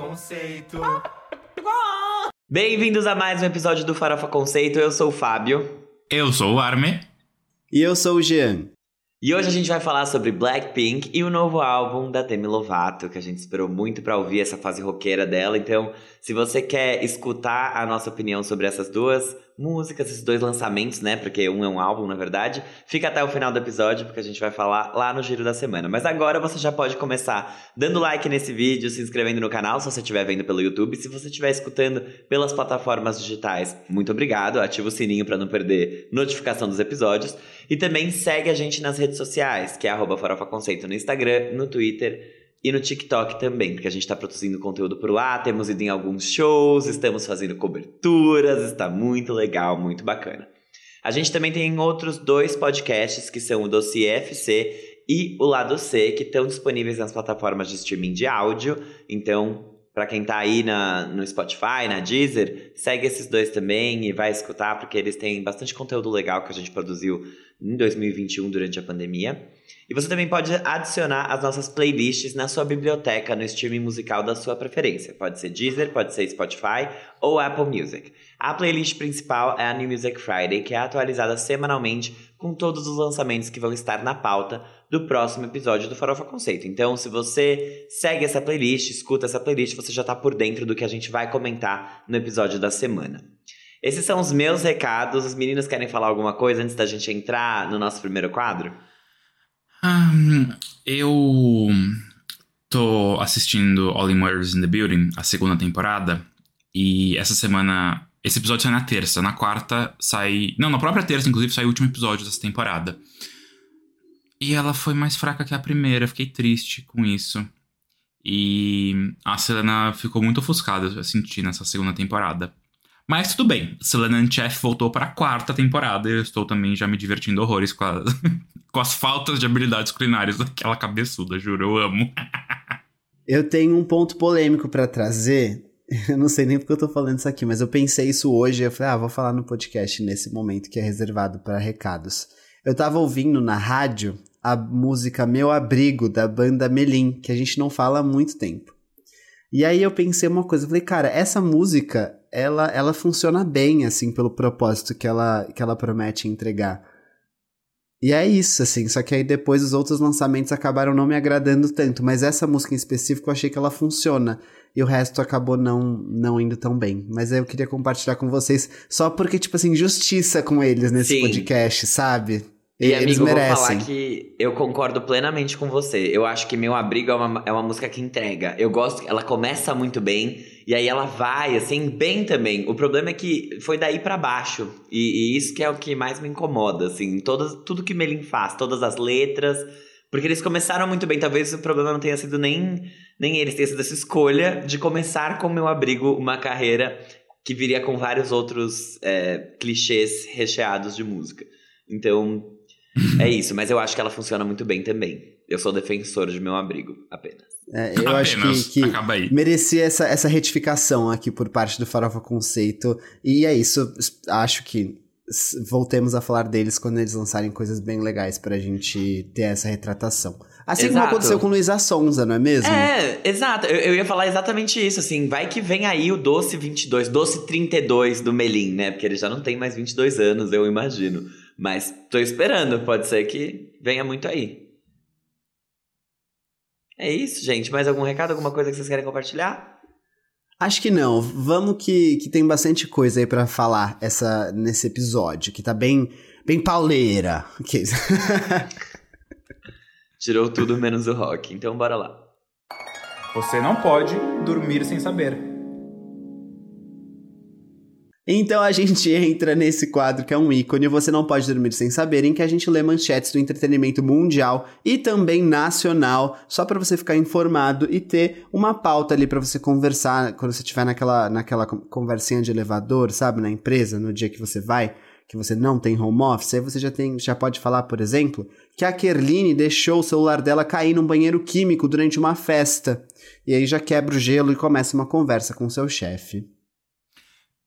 Conceito. Bem-vindos a mais um episódio do Farofa Conceito. Eu sou o Fábio. Eu sou o Arme. E eu sou o Jean. E hoje a gente vai falar sobre Blackpink e o novo álbum da Demi Lovato, que a gente esperou muito para ouvir essa fase roqueira dela. Então, se você quer escutar a nossa opinião sobre essas duas músicas, esses dois lançamentos, né? Porque um é um álbum, na verdade. Fica até o final do episódio, porque a gente vai falar lá no Giro da Semana. Mas agora você já pode começar dando like nesse vídeo, se inscrevendo no canal, se você estiver vendo pelo YouTube. Se você estiver escutando pelas plataformas digitais, muito obrigado. Ativa o sininho para não perder notificação dos episódios. E também segue a gente nas redes sociais, que é arroba Farofa Conceito no Instagram, no Twitter e no TikTok também, porque a gente está produzindo conteúdo por lá, temos ido em alguns shows, estamos fazendo coberturas, está muito legal, muito bacana. A gente também tem outros dois podcasts, que são o Dossiê FC e o Lado C, que estão disponíveis nas plataformas de streaming de áudio. Então, para quem tá aí na, no Spotify, na Deezer, segue esses dois também e vai escutar, porque eles têm bastante conteúdo legal que a gente produziu em 2021 durante a pandemia. E você também pode adicionar as nossas playlists na sua biblioteca no streaming musical da sua preferência. Pode ser Deezer, pode ser Spotify ou Apple Music. A playlist principal é a New Music Friday, que é atualizada semanalmente com todos os lançamentos que vão estar na pauta do próximo episódio do Farofa Conceito. Então, se você segue essa playlist, escuta essa playlist, você já está por dentro do que a gente vai comentar no episódio da semana. Esses são os meus recados. Os meninos querem falar alguma coisa antes da gente entrar no nosso primeiro quadro? Um, eu tô assistindo All in Murders in the Building, a segunda temporada, e essa semana. Esse episódio sai na terça, na quarta sai. Não, na própria terça, inclusive, sai o último episódio dessa temporada. E ela foi mais fraca que a primeira, fiquei triste com isso. E a Selena ficou muito ofuscada, eu senti nessa segunda temporada. Mas tudo bem, Selena Chef voltou para a quarta temporada e eu estou também já me divertindo horrores com, a, com as faltas de habilidades culinárias daquela cabeçuda, juro, eu amo. eu tenho um ponto polêmico para trazer. Eu não sei nem porque eu tô falando isso aqui, mas eu pensei isso hoje. Eu falei, ah, vou falar no podcast nesse momento que é reservado para recados. Eu tava ouvindo na rádio a música Meu Abrigo, da banda Melim, que a gente não fala há muito tempo. E aí eu pensei uma coisa, falei, cara, essa música, ela, ela funciona bem, assim, pelo propósito que ela, que ela promete entregar. E é isso, assim, só que aí depois os outros lançamentos acabaram não me agradando tanto, mas essa música em específico eu achei que ela funciona. E o resto acabou não, não indo tão bem. Mas eu queria compartilhar com vocês, só porque, tipo assim, justiça com eles nesse Sim. podcast, sabe? E, Eles amigo, merecem. vou falar que eu concordo plenamente com você. Eu acho que Meu Abrigo é uma, é uma música que entrega. Eu gosto, ela começa muito bem, e aí ela vai, assim, bem também. O problema é que foi daí para baixo. E, e, isso que é o que mais me incomoda, assim. Todas, tudo que Melin faz, todas as letras. Porque eles começaram muito bem. Talvez o problema não tenha sido nem, nem eles, tenha sido essa escolha de começar com Meu Abrigo uma carreira que viria com vários outros é, clichês recheados de música. Então, é isso, mas eu acho que ela funciona muito bem também. Eu sou defensor de meu abrigo, apenas. É, eu apenas. acho que, que merecia essa, essa retificação aqui por parte do Farofa Conceito. E é isso, acho que voltemos a falar deles quando eles lançarem coisas bem legais pra gente ter essa retratação. Assim exato. como aconteceu com Luísa Sonza, não é mesmo? É, exato. Eu, eu, ia falar exatamente isso, assim. Vai que vem aí o Doce 22, Doce 32 do Melim, né? Porque ele já não tem mais 22 anos, eu imagino. Mas tô esperando, pode ser que venha muito aí. É isso, gente. Mais algum recado, alguma coisa que vocês querem compartilhar? Acho que não. Vamos que, que tem bastante coisa aí para falar essa nesse episódio, que tá bem bem pauleira. Okay. Tirou tudo menos o rock. Então bora lá. Você não pode dormir sem saber. Então a gente entra nesse quadro que é um ícone, você não pode dormir sem saber, em que a gente lê manchetes do entretenimento mundial e também nacional, só para você ficar informado e ter uma pauta ali para você conversar quando você estiver naquela, naquela conversinha de elevador, sabe, na empresa, no dia que você vai, que você não tem home office, aí você já tem, já pode falar, por exemplo, que a Kerline deixou o celular dela cair num banheiro químico durante uma festa. E aí já quebra o gelo e começa uma conversa com seu chefe.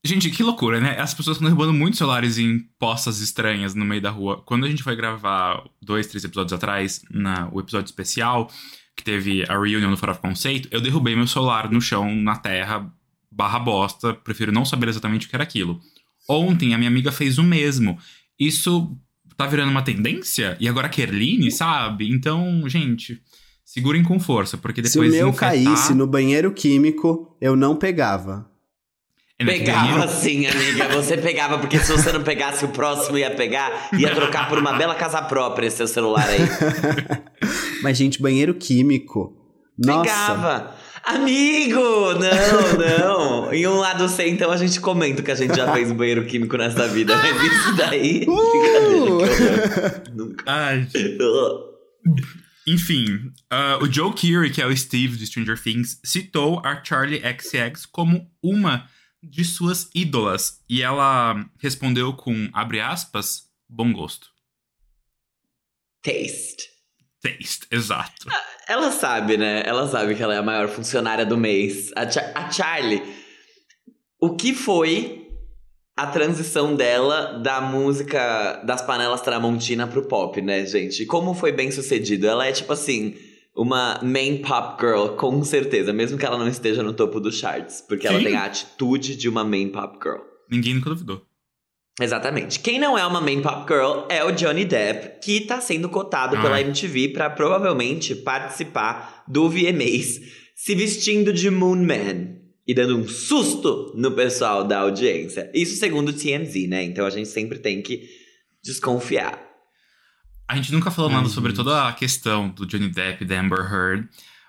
Gente, que loucura, né? As pessoas estão derrubando muitos celulares em postas estranhas no meio da rua. Quando a gente foi gravar dois, três episódios atrás, na, o episódio especial, que teve a reunião do Fora Conceito, eu derrubei meu celular no chão, na terra, barra bosta. Prefiro não saber exatamente o que era aquilo. Ontem, a minha amiga fez o mesmo. Isso tá virando uma tendência? E agora a Kerline, sabe? Então, gente, segurem com força, porque depois Se o meu infectar... caísse no banheiro químico, eu não pegava. É, que Pegava sim, amiga. Você pegava, porque se você não pegasse, o próximo ia pegar, ia trocar por uma bela casa própria esse seu celular aí. Mas, gente, banheiro químico. Nossa. Pegava. Amigo! Não, não. Em um lado C, então a gente comenta que a gente já fez um banheiro químico nessa vida. Mas isso daí. Uh! Brincadeira, que. Nunca. Ai, Enfim, ah, o Joe Keery, que é o Steve de Stranger Things, citou a Charlie XCX como uma de suas ídolas. E ela respondeu com, abre aspas, bom gosto. Taste. Taste, exato. Ela sabe, né? Ela sabe que ela é a maior funcionária do mês. A, a Charlie. O que foi a transição dela da música das panelas Tramontina pro pop, né, gente? Como foi bem sucedido? Ela é tipo assim. Uma main pop girl, com certeza, mesmo que ela não esteja no topo dos charts, porque ela Sim. tem a atitude de uma main pop girl. Ninguém nunca duvidou. Exatamente. Quem não é uma main pop girl é o Johnny Depp, que tá sendo cotado Ah. pela MTV pra provavelmente participar do VMAs, se vestindo de Moon Man e dando um susto no pessoal da audiência. Isso segundo o TMZ, né? Então a gente sempre tem que desconfiar. A gente nunca falou Ai, nada sobre gente. toda a questão do Johnny Depp e da Amber Heard,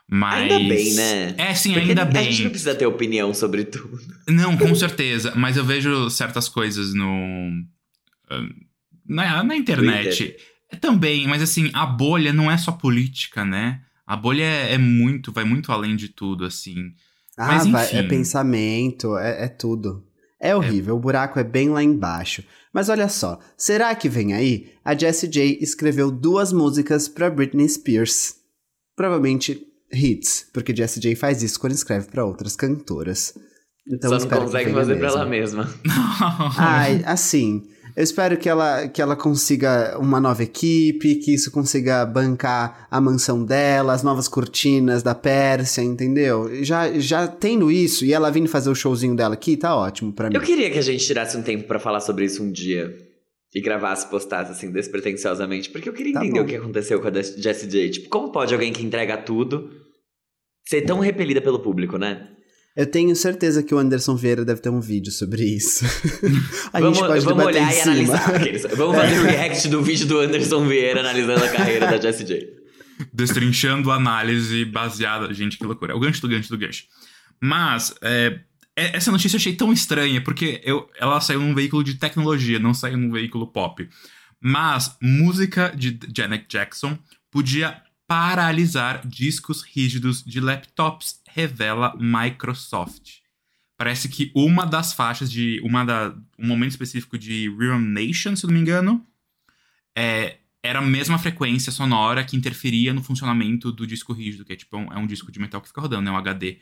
mas... Ainda bem, né? É, sim, Porque ainda a bem. gente não precisa ter opinião sobre tudo. Não, com certeza. Mas eu vejo certas coisas no. ah, Na, na internet. É Também, mas assim, a bolha não é só política, né? A bolha é, é muito, vai muito além de tudo, assim. Ah, Mas, vai, é pensamento, é, é tudo. É horrível, o buraco é bem lá embaixo. Mas olha só, será que vem aí? A Jessie J escreveu duas músicas pra Britney Spears. Provavelmente hits, porque Jessie J faz isso quando escreve pra outras cantoras. Então Só não consegue fazer pra mesmo. ela mesma. Ai, assim, eu espero que ela, que ela consiga uma nova equipe, que isso consiga bancar a mansão dela, as novas cortinas da Pérsia, entendeu? Já, já tendo isso e ela vindo fazer o showzinho dela aqui, tá ótimo pra mim. Eu queria que a gente tirasse um tempo pra falar sobre isso um dia. E gravasse, postasse assim, despretensiosamente. Porque eu queria Tá entender bom. o que aconteceu com a Jessie J. Tipo, como pode alguém que entrega tudo ser tão repelida pelo público, né? Eu tenho certeza que o Anderson Vieira deve ter um vídeo sobre isso. a vamos gente pode vamos olhar em e cima. analisar. aqueles. Vamos fazer o react do vídeo do Anderson Vieira analisando a carreira da Jessie J. Destrinchando análise baseada. Gente, que loucura. É o gancho do gancho do gancho. Mas, é, é- essa notícia eu achei tão estranha, porque eu, ela saiu num veículo de tecnologia, não saiu num veículo pop. Mas, música de Janet Jackson podia paralisar discos rígidos de laptops, revela Microsoft. Parece que uma das faixas de. Uma da, um momento específico de Real Nation, se não me engano, é, era a mesma frequência sonora que interferia no funcionamento do disco rígido, que é tipo um, é um disco de metal que fica rodando, é um HD.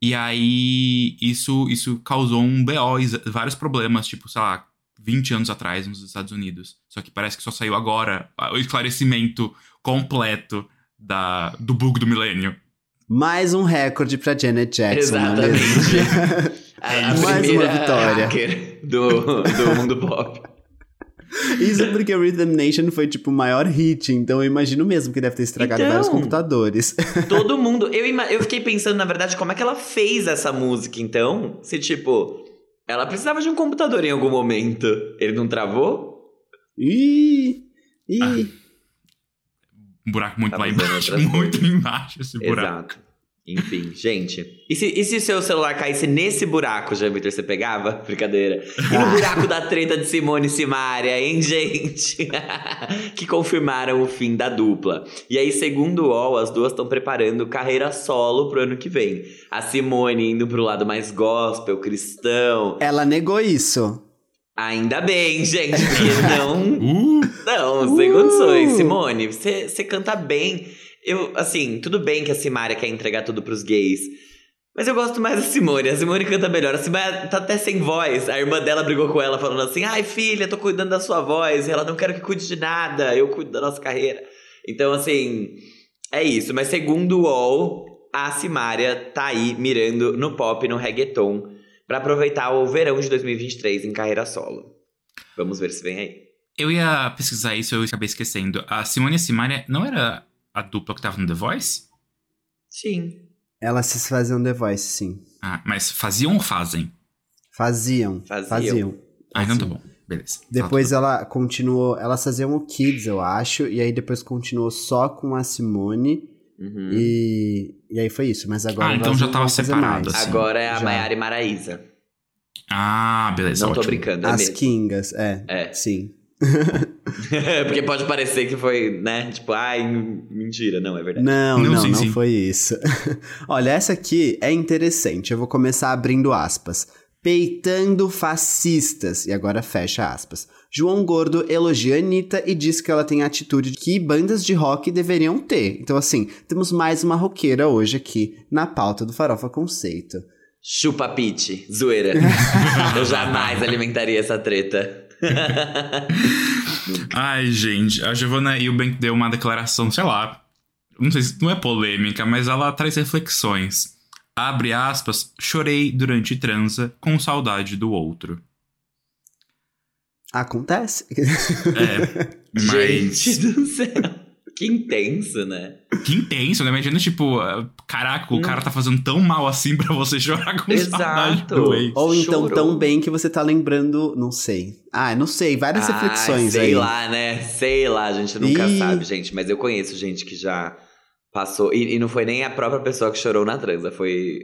E aí isso, isso causou um BO, vários problemas, tipo, sei lá, 20 anos atrás nos Estados Unidos. Só que parece que só saiu agora o esclarecimento completo da, do bug do milênio. Mais um recorde pra Janet Jackson, é? Exatamente. A, a Mais uma vitória. hacker do, do mundo pop. Isso porque Rhythm Nation foi, tipo, o maior hit, então eu imagino mesmo que deve ter estragado Então. vários computadores. Todo mundo. Eu, eu fiquei pensando, na verdade, como é que ela fez essa música, então? Se, tipo, ela precisava de um computador em algum momento. Ele não travou? Ih, ih. Um buraco muito Tá lá embaixo, muito embaixo esse buraco. Exato. Enfim, gente. E se, e se seu celular caísse nesse buraco, já Vitor, você pegava? Brincadeira. E no buraco da treta de Simone e Simaria, hein, gente? que confirmaram o fim da dupla. E aí, segundo o UOL, as duas estão preparando carreira solo pro ano que vem. A Simone indo pro lado mais gospel, cristão. Ela negou isso. Ainda bem, gente, porque não. Uh, Não, sem condições. Simone, você você canta bem. Eu, assim, tudo bem que a Simária quer entregar tudo pros gays. Mas eu gosto mais da Simone. A Simone canta melhor. A Simone tá até sem voz. A irmã dela brigou com ela falando assim: ai, filha, tô cuidando da sua voz. E ela não quero que cuide de nada. Eu cuido da nossa carreira. Então, assim. É isso, mas segundo o UOL, a Simária tá aí mirando no pop e no reggaeton para aproveitar o verão de 2023 em carreira solo. Vamos ver se vem aí. Eu ia pesquisar isso, eu acabei esquecendo. A Simone e a Simaria não era a dupla que tava no The Voice? Sim. Elas se faziam The Voice, sim. Ah, mas faziam ou fazem? Faziam. Faziam. Faziam. Ah, então tá bom. Beleza. Depois Tá, ela continuou. Elas faziam o Kids, eu acho. E aí depois continuou só com a Simone. Uhum. E, e aí foi isso. Mas agora. Ah, então já tava separado, assim. Agora é a. Maiara e Maraísa. Ah, beleza. Não tô ótimo. brincando, é As mesmo. Kingas, é. É. Sim. Porque pode parecer que foi, né? Tipo, ai, mentira. Não, é verdade. Não, Não, não, sim, não sim. foi isso. Olha, essa aqui é interessante. Eu vou começar abrindo aspas. Peitando fascistas. E agora fecha aspas. João Gordo elogia a Anitta e diz que ela tem a atitude que bandas de rock deveriam ter. Então, assim, temos mais uma roqueira hoje aqui na pauta do Farofa Conceito. Chupa Pete, zoeira. Eu jamais alimentaria essa treta. Ai, gente, a Giovanna Eubank deu uma declaração, sei lá, não sei se não é polêmica, mas ela traz reflexões. Abre aspas, chorei durante transa com saudade do outro. Acontece? É, mas Gente do céu. Que intenso, né? que intenso, né? Imagina, tipo, ah, caraca, o Hum. cara tá fazendo tão mal assim pra você chorar com saudade Exato. do ex. Ou então Chorou. tão bem que você tá lembrando, não sei. Ah, não sei, várias Ai, reflexões sei aí. lá, né? Sei lá, a gente nunca Ih. sabe, gente. Mas eu conheço gente que já passou. E, e não foi nem a própria pessoa que chorou na transa, foi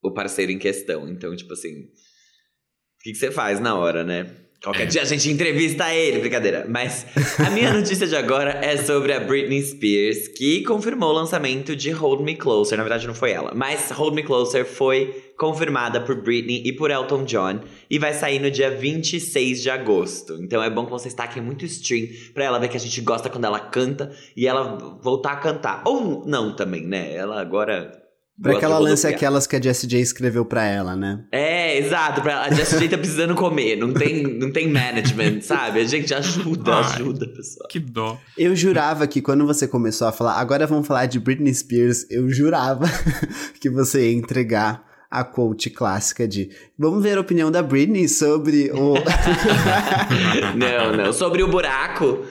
o parceiro em questão. Então, tipo assim. O que, que você faz na hora, né? Qualquer dia a gente entrevista ele, brincadeira. Mas a minha notícia de agora é sobre a Britney Spears, que confirmou o lançamento de Hold Me Closer. Na verdade, não foi ela, mas Hold Me Closer foi confirmada por Britney e por Elton John e vai sair no dia 26 de agosto. Então é bom que vocês taquem muito stream pra ela ver que a gente gosta quando ela canta e ela voltar a cantar. Ou não também, né? Ela agora. Pra gosta que ela de lance aquelas que a Jessie J escreveu pra ela, né? É, exato. Pra, a Jessie J tá precisando comer. Não tem, não tem management, sabe? A gente ajuda, Ai. ajuda, pessoal. Que dó. Eu jurava que quando você começou a falar, agora vamos falar de Britney Spears, eu jurava que você ia entregar a quote clássica de vamos ver a opinião da Britney sobre o. não, não. Sobre o buraco.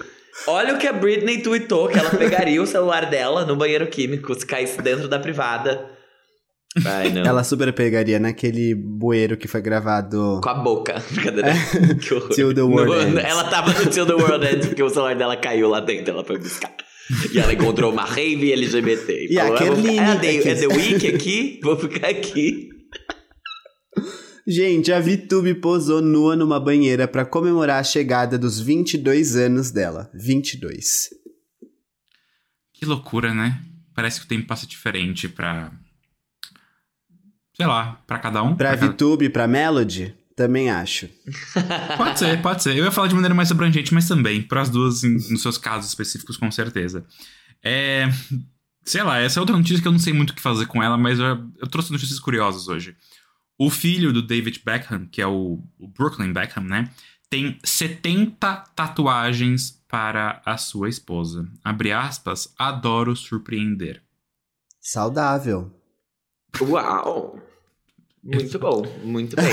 Olha o que a Britney tweetou, que ela pegaria o celular dela no banheiro químico se caísse dentro da privada. Ai, não. Ela super pegaria naquele bueiro que foi gravado. Com a boca. Brincadeira. que horror. Till the world No- ends. Ela tava no Till the World Ends porque o celular dela caiu lá dentro, ela foi buscar. E ela encontrou uma rave LGBT. E a falou, "Ah, ficar- Kerline é, the, aqui." é The Week aqui? Vou ficar aqui. Gente, a VTube posou nua numa banheira pra comemorar a chegada dos 22 anos dela. 22. Que loucura, né? Parece que o tempo passa diferente pra. Sei lá, pra cada um. Pra cada- VTube, pra Melody, também acho. Pode ser, pode ser. Eu ia falar de maneira mais abrangente, mas também. Para as duas, em- nos seus casos específicos, com certeza. É. Sei lá, essa é outra notícia que eu não sei muito o que fazer com ela, mas eu, eu trouxe notícias curiosas hoje. O filho do David Beckham, que é o, o Brooklyn Beckham, né? Tem 70 tatuagens para a sua esposa. Abre aspas, adoro surpreender. Saudável. Uau! Muito bom, muito bem.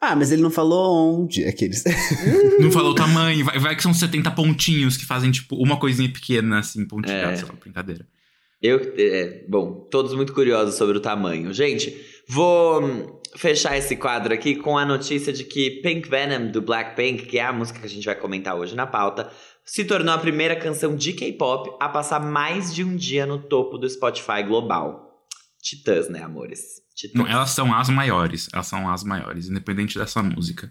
ah, mas ele não falou onde. Aqueles. Não falou o tamanho, vai, vai que são 70 pontinhos que fazem, tipo, uma coisinha pequena, assim, pontilhada, É. sei lá, brincadeira. Eu, é, bom, todos muito curiosos sobre o tamanho. Gente, vou hum, fechar esse quadro aqui com a notícia de que Pink Venom, do Blackpink, que é a música que a gente vai comentar hoje na pauta, se tornou a primeira canção de K-pop a passar mais de um dia no topo do Spotify global. Titãs, né, amores? Titãs. Não, elas são as maiores. Elas são as maiores, independente dessa música.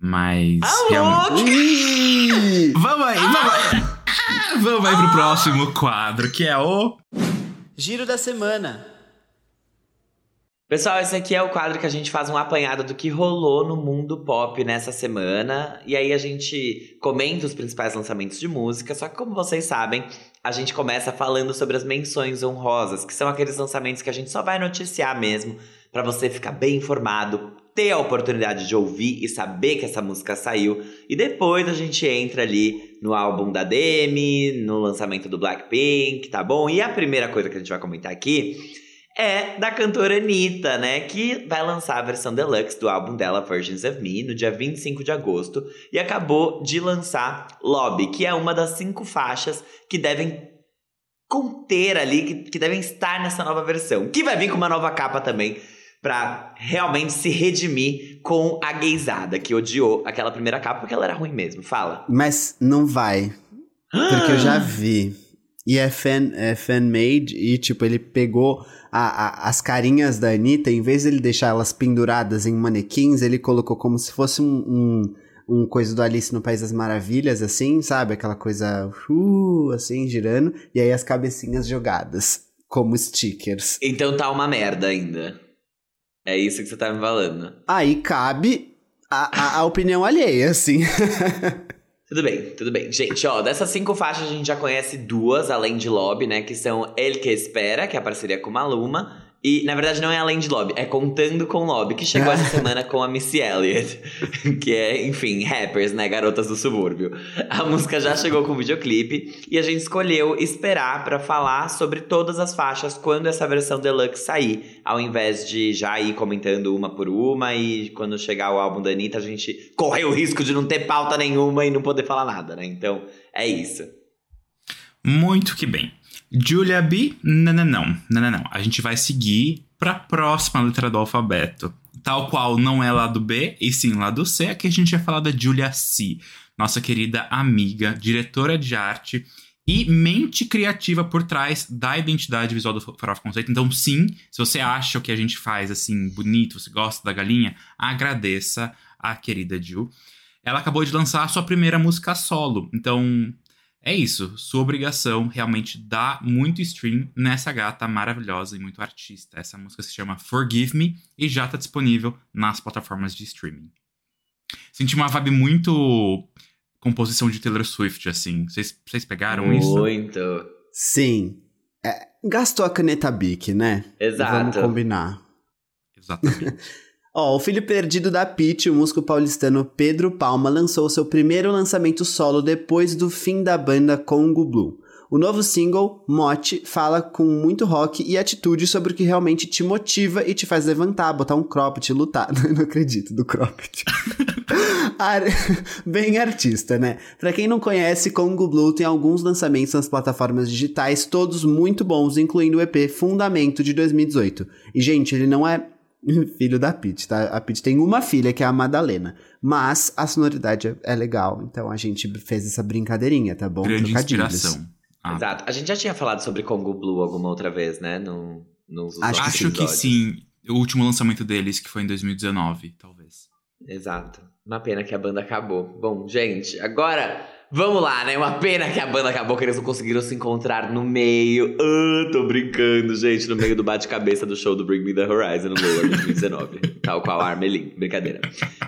Mas. Alô? realmente- Ih! Vamos aí, vamos aí. Vamos aí pro próximo quadro, que é o. Giro da semana. Pessoal, esse aqui é o quadro que a gente faz um apanhado do que rolou no mundo pop nessa semana. E aí a gente comenta os principais lançamentos de música. Só que, como vocês sabem, a gente começa falando sobre as menções honrosas, que são aqueles lançamentos que a gente só vai noticiar mesmo, pra você ficar bem informado ter a oportunidade de ouvir e saber que essa música saiu. E depois a gente entra ali no álbum da Demi, no lançamento do Blackpink, tá bom? E a primeira coisa que a gente vai comentar aqui é da cantora Anitta, né? Que vai lançar a versão deluxe do álbum dela, Versions of Me, no dia 25 de agosto. E acabou de lançar Lobby, que é uma das cinco faixas que devem conter ali, que, que devem estar nessa nova versão. Que vai vir com uma nova capa também, pra realmente se redimir com a gaysada, que odiou aquela primeira capa, porque ela era ruim mesmo. Fala. Mas não vai. Porque eu já vi. E é fan, é fan-made, e tipo, ele pegou a, a, as carinhas da Anitta, em vez de ele deixar elas penduradas em manequins, ele colocou como se fosse um, um, um coisa do Alice no País das Maravilhas, assim, sabe? Aquela coisa, uh, assim, girando, e aí as cabecinhas jogadas, como stickers. Então tá uma merda ainda. É isso que você tá me falando. Aí cabe a, a, a opinião alheia, assim. Tudo bem, tudo bem. Gente, ó, dessas cinco faixas a gente já conhece duas, além de Lobby, né? Que são El Que Espera, que é a parceria com Maluma, e, na verdade, não é além de Lobby, é Contando com Lobby, que chegou essa semana com a Missy Elliott. Que é, enfim, rappers, né? Garotas do subúrbio. A música já chegou com videoclipe e a gente escolheu esperar para falar sobre todas as faixas quando essa versão deluxe sair, ao invés de já ir comentando uma por uma e quando chegar o álbum da Anitta a gente correr o risco de não ter pauta nenhuma e não poder falar nada, né? Então, é isso. Muito que bem. Julia B, não, não, não, não, não. A gente vai seguir para a próxima letra do alfabeto. Tal qual não é lado B, e sim lado C, aqui a gente vai falar da Julia C, nossa querida amiga, diretora de arte e mente criativa por trás da identidade visual do Farofa Conceito. Então, sim, se você acha o que a gente faz assim bonito, você gosta da galinha, agradeça a querida Ju. Ela acabou de lançar a sua primeira música solo. Então, é isso. Sua obrigação realmente dá muito stream nessa gata maravilhosa e muito artista. Essa música se chama Forgive Me e já tá disponível nas plataformas de streaming. Senti uma vibe muito composição de Taylor Swift, assim. Vocês pegaram muito. isso? Muito. Sim. É, gastou a caneta Bic, né? Exato. Vamos combinar. Exatamente. Ó, o filho perdido da Pete, o músico paulistano Pedro Palma, lançou seu primeiro lançamento solo depois do fim da banda Congo Blue. O novo single, Mote, fala com muito rock e atitude sobre o que realmente te motiva e te faz levantar, botar um cropped, lutar. Não acredito do cropped. Ar... Bem artista, né? Pra quem não conhece, Congo Blue tem alguns lançamentos nas plataformas digitais, todos muito bons, incluindo o EP Fundamento de 2018. E, gente, ele não é filho da Pete, tá? A Pete tem uma filha, que é a Madalena. Mas a sonoridade é, é legal, então a gente fez essa brincadeirinha, tá bom? Grande inspiração. Ah. Exato. A gente já tinha falado sobre Congo Blue alguma outra vez, né? No, nos Acho, Acho que sim. O último lançamento deles, que foi em 2019, talvez. Exato. Uma pena que a banda acabou. Bom, gente, agora Vamos lá, né? Uma pena que a banda acabou que eles não conseguiram se encontrar no meio. Ah, tô brincando, gente, no meio do bate-cabeça do show do Bring Me the Horizon no Lower 2019. tal qual a Armelin. Brincadeira.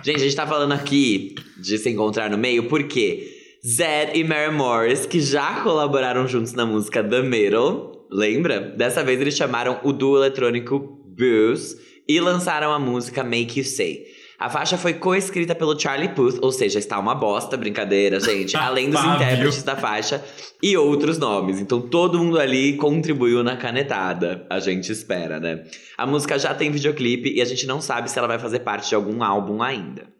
Gente, a gente tá falando aqui de se encontrar no meio porque Zed e Mary Morris, que já colaboraram juntos na música The Middle, lembra? Dessa vez eles chamaram o duo eletrônico Booze e lançaram a música Make You Say. A faixa foi coescrita pelo Charlie Puth, ou seja, está uma bosta, brincadeira, gente. além dos intérpretes da faixa e outros nomes. Então todo mundo ali contribuiu na canetada. A gente espera, né? A música já tem videoclipe e a gente não sabe se ela vai fazer parte de algum álbum ainda.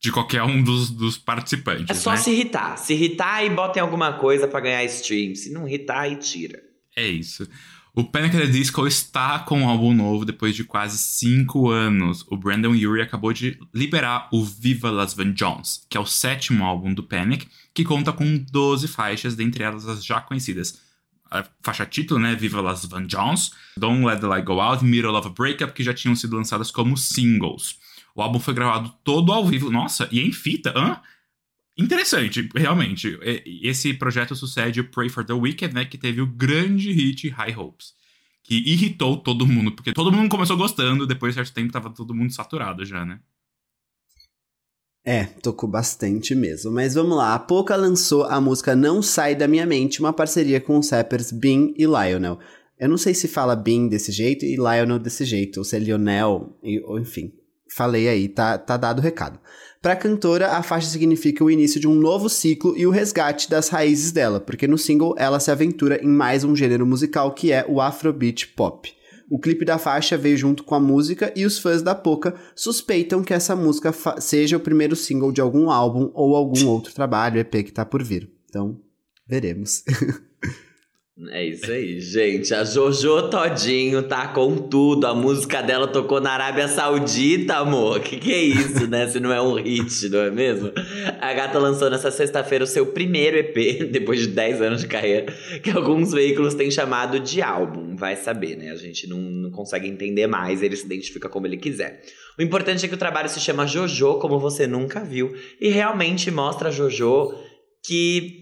De qualquer um dos, dos participantes. É só né? se irritar. Se irritar e botem alguma coisa para ganhar stream. Se não irritar, aí tira. É isso. O Panic! the Disco está com um álbum novo depois de quase cinco anos. O Brandon Urie acabou de liberar o Viva Las Vengeance, que é o sétimo álbum do Panic, que conta com 12 faixas, dentre elas as já conhecidas. A faixa título, né? Viva Las Vengeance, Don't Let the Light Go Out, Middle of a Breakup, que já tinham sido lançadas como singles. O álbum foi gravado todo ao vivo, nossa, e em fita, hã? Interessante, realmente. Esse projeto sucede o Pray for the Wicked, né? Que teve o grande hit High Hopes. Que irritou todo mundo, porque todo mundo começou gostando, depois de certo tempo tava todo mundo saturado já, né? É, tocou bastante mesmo. Mas vamos lá, a Poca lançou a música Não Sai Da Minha Mente, uma parceria com os rappers Bin e Lionel. Eu não sei se fala Bin desse jeito e Lionel desse jeito, ou se é Lionel, ou enfim. Falei aí, tá, tá dado o recado. Para a cantora, a faixa significa o início de um novo ciclo e o resgate das raízes dela, porque no single ela se aventura em mais um gênero musical que é o Afrobeat Pop. O clipe da faixa veio junto com a música e os fãs da Poca suspeitam que essa música seja o primeiro single de algum álbum ou algum outro trabalho, EP que tá por vir. Então, veremos. É isso aí, gente. A Jojo Todinho tá com tudo. A música dela tocou na Arábia Saudita, amor. Que que é isso, né? Se não é um hit, não é mesmo? A gata lançou nessa sexta-feira o seu primeiro EP, depois de 10 anos de carreira, que alguns veículos têm chamado de álbum. Vai saber, né? A gente não, não consegue entender mais, ele se identifica como ele quiser. O importante é que o trabalho se chama Jojo, como você nunca viu, e realmente mostra a Jojo que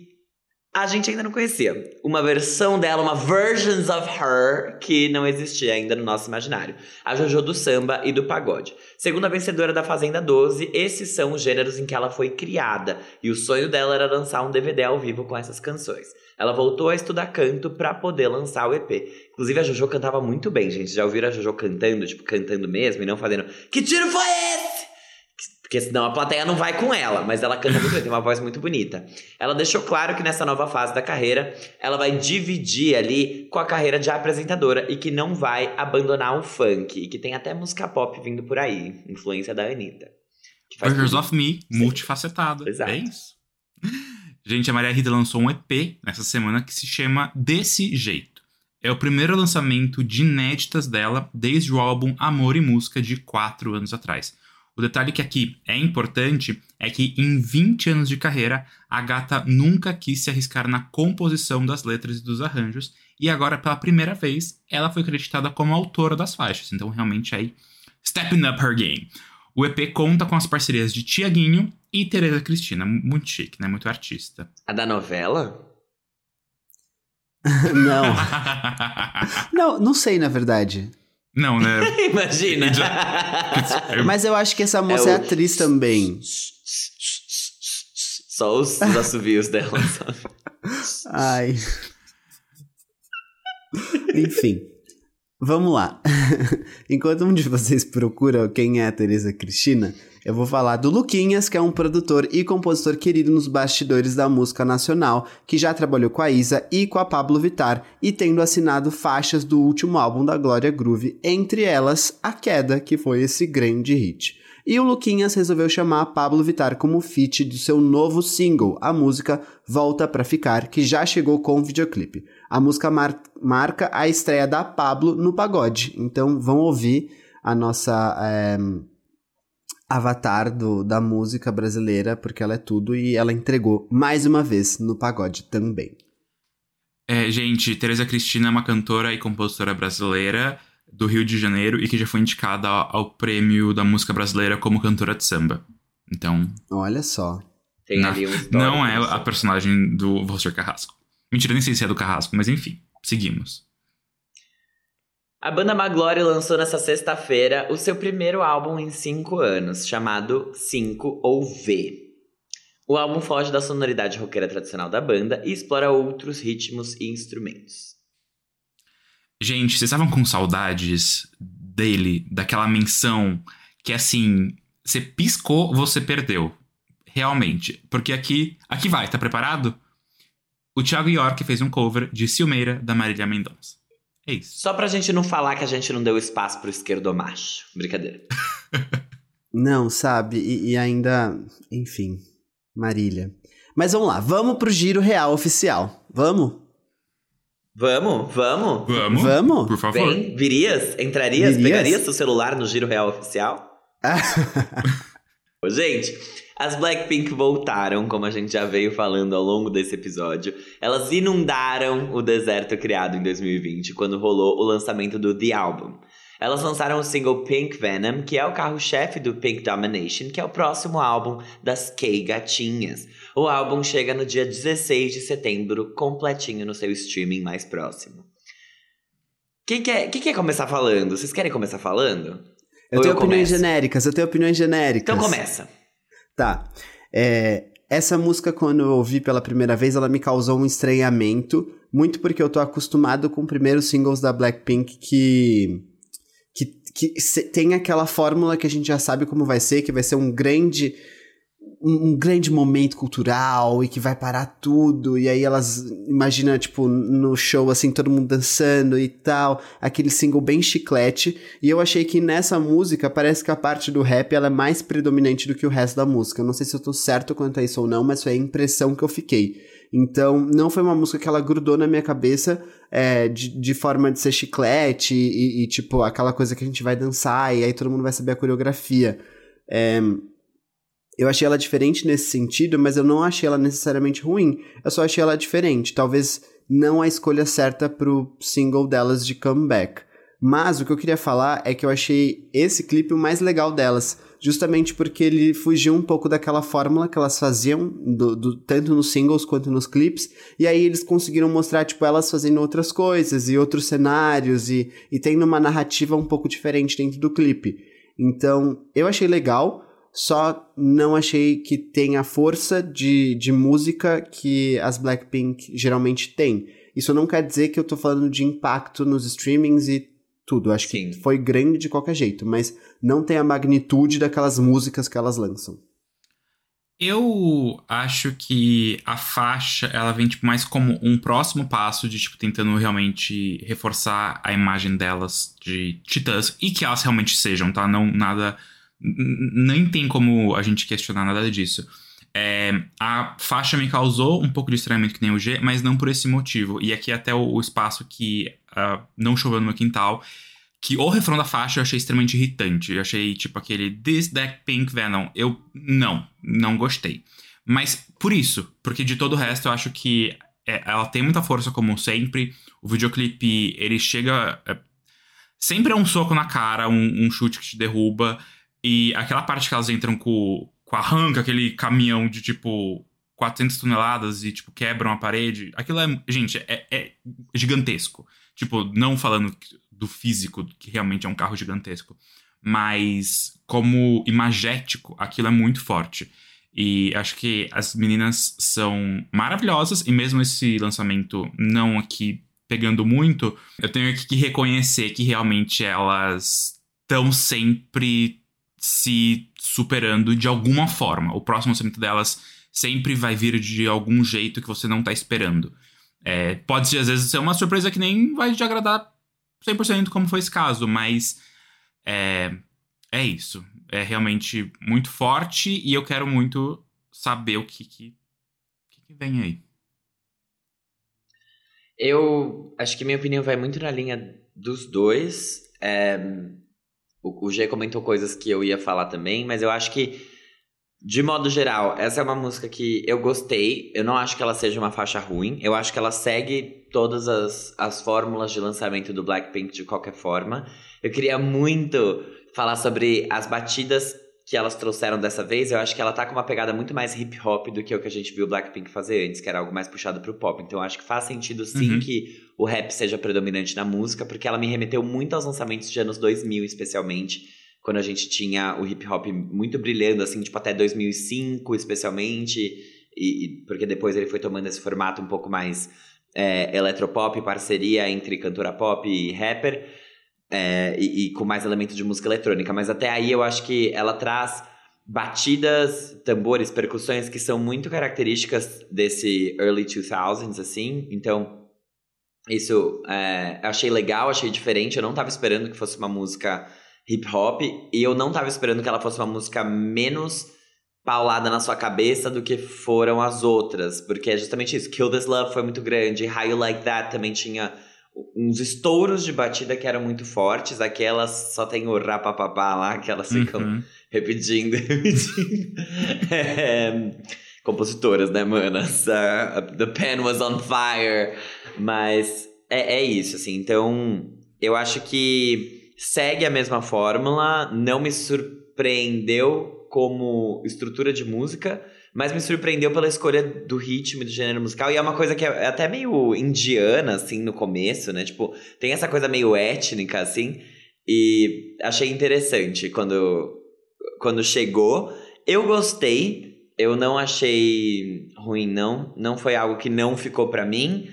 a gente ainda não conhecia. Uma versão dela, uma versions of her, que não existia ainda no nosso imaginário. A JoJo do samba e do pagode. Segundo a vencedora da Fazenda 12, esses são os gêneros em que ela foi criada. E o sonho dela era lançar um DVD ao vivo com essas canções. Ela voltou a estudar canto para poder lançar o EP. Inclusive, a JoJo cantava muito bem, gente. Já ouviram a JoJo cantando, tipo, cantando mesmo e não fazendo Que tiro foi esse? Porque senão a plateia não vai com ela, mas ela canta muito bem, tem uma voz muito bonita. Ela deixou claro que nessa nova fase da carreira, ela vai dividir ali com a carreira de apresentadora e que não vai abandonar o funk. E que tem até música pop vindo por aí, influência da Anitta. Versions of Me, multifacetada. Exato. É isso. Gente, a Maria Rita lançou um EP nessa semana que se chama Desse Jeito. É o primeiro lançamento de inéditas dela desde o álbum Amor e Música de quatro anos atrás. O detalhe que aqui é importante é que em 20 anos de carreira, a gata nunca quis se arriscar na composição das letras e dos arranjos, e agora, pela primeira vez, ela foi creditada como autora das faixas. Então, realmente, aí, stepping up her game. O EP conta com as parcerias de Tiaguinho e Tereza Cristina. Muito chique, né? Muito artista. A da novela? não. não, não sei, na verdade. Não, né? Imagina. Mas eu acho que essa moça é, é atriz também. Só os, os assovios dela, sabe? Ai. Enfim. Vamos lá. Enquanto um de vocês procura quem é a Teresa Cristina, eu vou falar do Luquinhas, que é um produtor e compositor querido nos bastidores da música nacional, que já trabalhou com a Isa e com a Pablo Vittar, e tendo assinado faixas do último álbum da Glória Groove, entre elas A Queda, que foi esse grande hit. E o Luquinhas resolveu chamar Pablo Vittar como feat do seu novo single, a música Volta Pra Ficar, que já chegou com o videoclipe. A música mar marca a estreia da Pablo no pagode, então vão ouvir a nossa... É avatar do, da música brasileira, porque ela é tudo e ela entregou mais uma vez no pagode também. É, gente, Teresa Cristina é uma cantora e compositora brasileira do Rio de Janeiro e que já foi indicada ao prêmio da música brasileira como cantora de samba. Então. Olha só. Tem ali um Não é a personagem do Walter Carrasco. Mentira, nem sei se é do Carrasco, mas enfim, seguimos. A banda Maglore lançou nessa sexta-feira o seu primeiro álbum em cinco anos, chamado 5 ou V. O álbum foge da sonoridade roqueira tradicional da banda e explora outros ritmos e instrumentos. Gente, vocês estavam com saudades dele, daquela menção que assim, você piscou, você perdeu. Realmente. Porque aqui, aqui vai, tá preparado? O Thiago York fez um cover de Silmeira da Marília Mendonça. É isso. Só pra gente não falar que a gente não deu espaço pro esquerdo macho. Brincadeira. não, sabe? E, e, ainda. Enfim. Marília. Mas vamos lá, vamos pro giro real oficial. Vamos? Vamos, vamos. Vamos. Vamos? Por favor. Vem, virias? Entrarias? Virias? Pegarias seu celular no giro real oficial? gente, as Blackpink voltaram, como a gente já veio falando ao longo desse episódio. Elas inundaram o deserto criado em 2020, quando rolou o lançamento do The Album. Elas lançaram o single Pink Venom, que é o carro-chefe do Pink Domination, que é o próximo álbum das K-Gatinhas. O álbum chega no dia 16 de setembro, completinho no seu streaming mais próximo. Quem quer, quem quer começar falando? Vocês querem começar falando? Eu Ou tenho eu opiniões começo? genéricas, eu tenho opiniões genéricas. Então começa. Tá. É, essa música, quando eu ouvi pela primeira vez, ela me causou um estranhamento, muito porque eu tô acostumado com primeiros singles da Blackpink que, que, que tem aquela fórmula que a gente já sabe como vai ser, que vai ser um grande um, grande momento cultural e que vai parar tudo. E aí elas imagina, tipo, no show assim, todo mundo dançando e tal, aquele single bem chiclete. E eu achei que nessa música parece que a parte do rap ela é mais predominante do que o resto da música. Eu não sei se eu tô certo quanto a isso ou não, mas foi a impressão que eu fiquei. Então, não foi uma música que ela grudou na minha cabeça é, de, de forma de ser chiclete e, e, tipo, aquela coisa que a gente vai dançar e aí todo mundo vai saber a coreografia. É, eu achei ela diferente nesse sentido, mas eu não achei ela necessariamente ruim. Eu só achei ela diferente. Talvez não a escolha certa pro single delas de comeback. Mas o que eu queria falar é que eu achei esse clipe o mais legal delas. Justamente porque ele fugiu um pouco daquela fórmula que elas faziam, do, do, tanto nos singles quanto nos clipes. E aí eles conseguiram mostrar, tipo, elas fazendo outras coisas e outros cenários e, e tendo uma narrativa um pouco diferente dentro do clipe. Então, eu achei legal só não achei que tem a força de, de música que as Blackpink geralmente têm. Isso não quer dizer que eu tô falando de impacto nos streamings e tudo. Acho Sim. que foi grande de qualquer jeito, mas não tem a magnitude daquelas músicas que elas lançam. Eu acho que a faixa, ela vem tipo mais como um próximo passo de tipo tentando realmente reforçar a imagem delas de titãs e que elas realmente sejam, tá? Não nada nem tem como a gente questionar nada disso. É, a faixa me causou um pouco de estranhamento que nem o G, mas não por esse motivo. E aqui até o, o espaço que uh, não choveu no meu quintal, que o refrão da faixa eu achei extremamente irritante. Eu achei tipo aquele This That Pink Venom. Eu não, não gostei. Mas por isso, porque de todo o resto eu acho que é, ela tem muita força como sempre. O videoclipe ele chega. É, sempre é um soco na cara, um, um chute que te derruba. E aquela parte que elas entram com, com a arranca, aquele caminhão de tipo 400 toneladas e tipo quebram a parede, aquilo é, gente, é, é gigantesco. Tipo, não falando do físico, que realmente é um carro gigantesco, mas como imagético, aquilo é muito forte. E acho que as meninas são maravilhosas, e mesmo esse lançamento não aqui pegando muito, eu tenho que reconhecer que realmente elas estão sempre se superando de alguma forma. O próximo lançamento delas sempre vai vir de algum jeito que você não tá esperando. É, pode às vezes ser uma surpresa que nem vai te agradar 100% como foi esse caso, mas é, é isso. É realmente muito forte e eu quero muito saber o que, que, que vem aí. Eu acho que minha opinião vai muito na linha dos dois. É, o, o G comentou coisas que eu ia falar também, mas eu acho que, de modo geral, essa é uma música que eu gostei. Eu não acho que ela seja uma faixa ruim. Eu acho que ela segue todas as, as fórmulas de lançamento do Blackpink de qualquer forma. Eu queria muito falar sobre as batidas que elas trouxeram dessa vez, eu acho que ela tá com uma pegada muito mais hip hop do que o que a gente viu o Blackpink fazer antes, que era algo mais puxado pro pop. Então eu acho que faz sentido sim uhum. que o rap seja predominante na música, porque ela me remeteu muito aos lançamentos de anos 2000, especialmente, quando a gente tinha o hip hop muito brilhando, assim, tipo até 2005, especialmente, e, e porque depois ele foi tomando esse formato um pouco mais é, eletropop, parceria entre cantora pop e rapper. É, e, e, com mais elementos de música eletrônica. Mas até aí eu acho que ela traz batidas, tambores, percussões que são muito características desse early 2000s, assim. Então, isso é, achei legal, achei diferente. Eu não estava esperando que fosse uma música hip hop e eu não estava esperando que ela fosse uma música menos paulada na sua cabeça do que foram as outras, porque é justamente isso. Kill This Love foi muito grande, How You Like That também tinha uns estouros de batida que eram muito fortes. Aquelas só tem o rapapapá lá, que elas ficam uhum. repetindo, repetindo. é, compositoras, né, manas? Uh, the pen was on fire. Mas é, é isso, assim. Então, eu acho que segue a mesma fórmula. Não me surpreendeu como estrutura de música mas me surpreendeu pela escolha do ritmo do gênero musical. E é uma coisa que é até meio indiana, assim, no começo, né? Tipo, tem essa coisa meio étnica, assim. E achei interessante quando, quando chegou. Eu gostei. Eu não achei ruim, não. Não foi algo que não ficou para mim.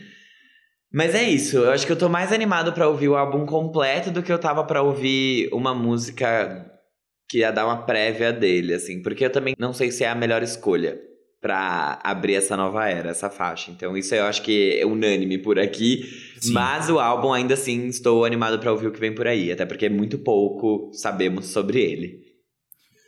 Mas é isso, eu acho que eu tô mais animado pra ouvir o álbum completo do que eu tava pra ouvir uma música que ia dar uma prévia dele, assim, porque eu também não sei se é a melhor escolha pra abrir essa nova era, essa faixa. Então isso eu acho que é unânime por aqui. Sim. Mas o álbum ainda assim estou animado pra ouvir o que vem por aí, até porque muito pouco sabemos sobre ele.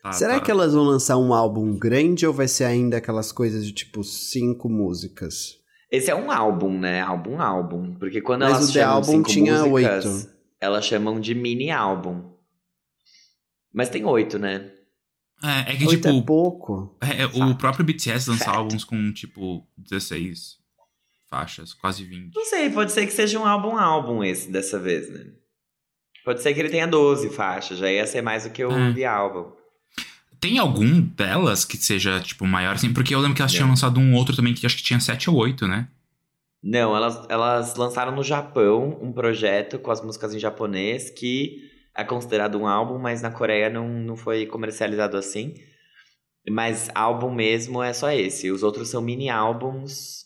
Tá, Será tá. que elas vão lançar um álbum grande ou vai ser ainda aquelas coisas de tipo cinco músicas? Esse é um álbum, né? Álbum, álbum. Porque quando Mas elas o The chamam Album cinco tinha músicas, oito. elas chamam de mini álbum. Mas tem oito, né? É, é que, Oito tipo, é pouco. é, é, o Fato. próprio BTS Fato. álbuns com, tipo, 16 faixas, quase 20. Não sei, pode ser que seja um álbum álbum esse dessa vez, né? Pode ser que ele tenha 12 faixas, já ia ser mais do que o É. The Album. Tem algum delas que seja, tipo, maior, assim? Porque eu lembro que elas tinham lançado um outro também que acho que tinha 7 ou 8, né? Não, elas, elas lançaram no Japão um projeto com as músicas em japonês que é considerado um álbum, mas na Coreia não, não foi comercializado assim. Mas álbum mesmo é só esse. Os outros são mini álbuns.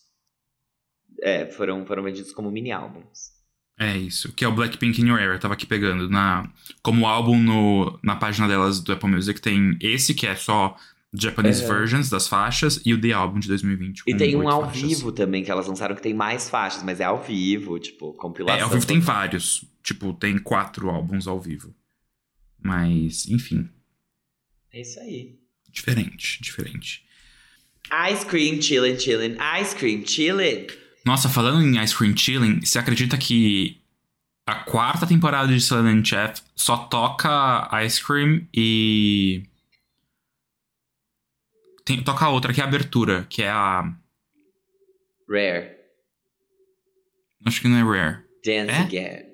É, foram, foram vendidos como mini álbuns. É isso, que é o Blackpink in Your Era. Tava aqui pegando. Na, como álbum no, na página delas do Apple Music tem esse, que é só Japanese É. versions das faixas, e o The Album de 2020. E tem um ao faixas. vivo também que elas lançaram que tem mais faixas, mas é ao vivo, tipo, compilação. É, ao vivo tem vários. Tipo, tem quatro álbuns ao vivo. Mas, enfim, É isso aí. diferente, diferente. Ice cream chillin' chillin', ice cream chillin'. Nossa, falando em Ice Cream Chilling, você acredita que a quarta temporada de Silent Chef só toca Ice Cream e. Tem, toca outra, que é a abertura, que é a. Rare. Acho que não é Rare. Dance É? again.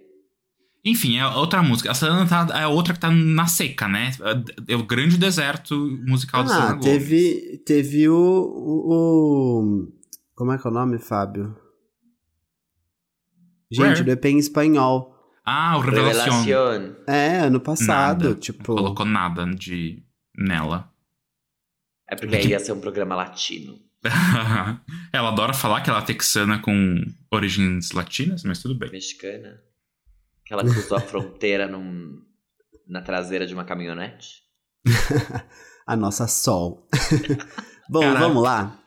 Enfim, é outra música. A Selena tá, é outra que tá na seca, né? É o grande deserto musical da Selena Ah, Gomez. teve, teve o, o, o- Como é que é o nome, Fábio? Gente, Rare. do EP em espanhol. Ah, o. Revelación. É, ano passado, Nada. tipo. Não colocou nada de nela. É porque aí ia ser um programa latino. ela adora falar que ela é texana com origens latinas, mas tudo bem. Mexicana. Que ela cruzou a fronteira num, na traseira de uma caminhonete. A nossa Sol. Bom, Caraca. vamos lá.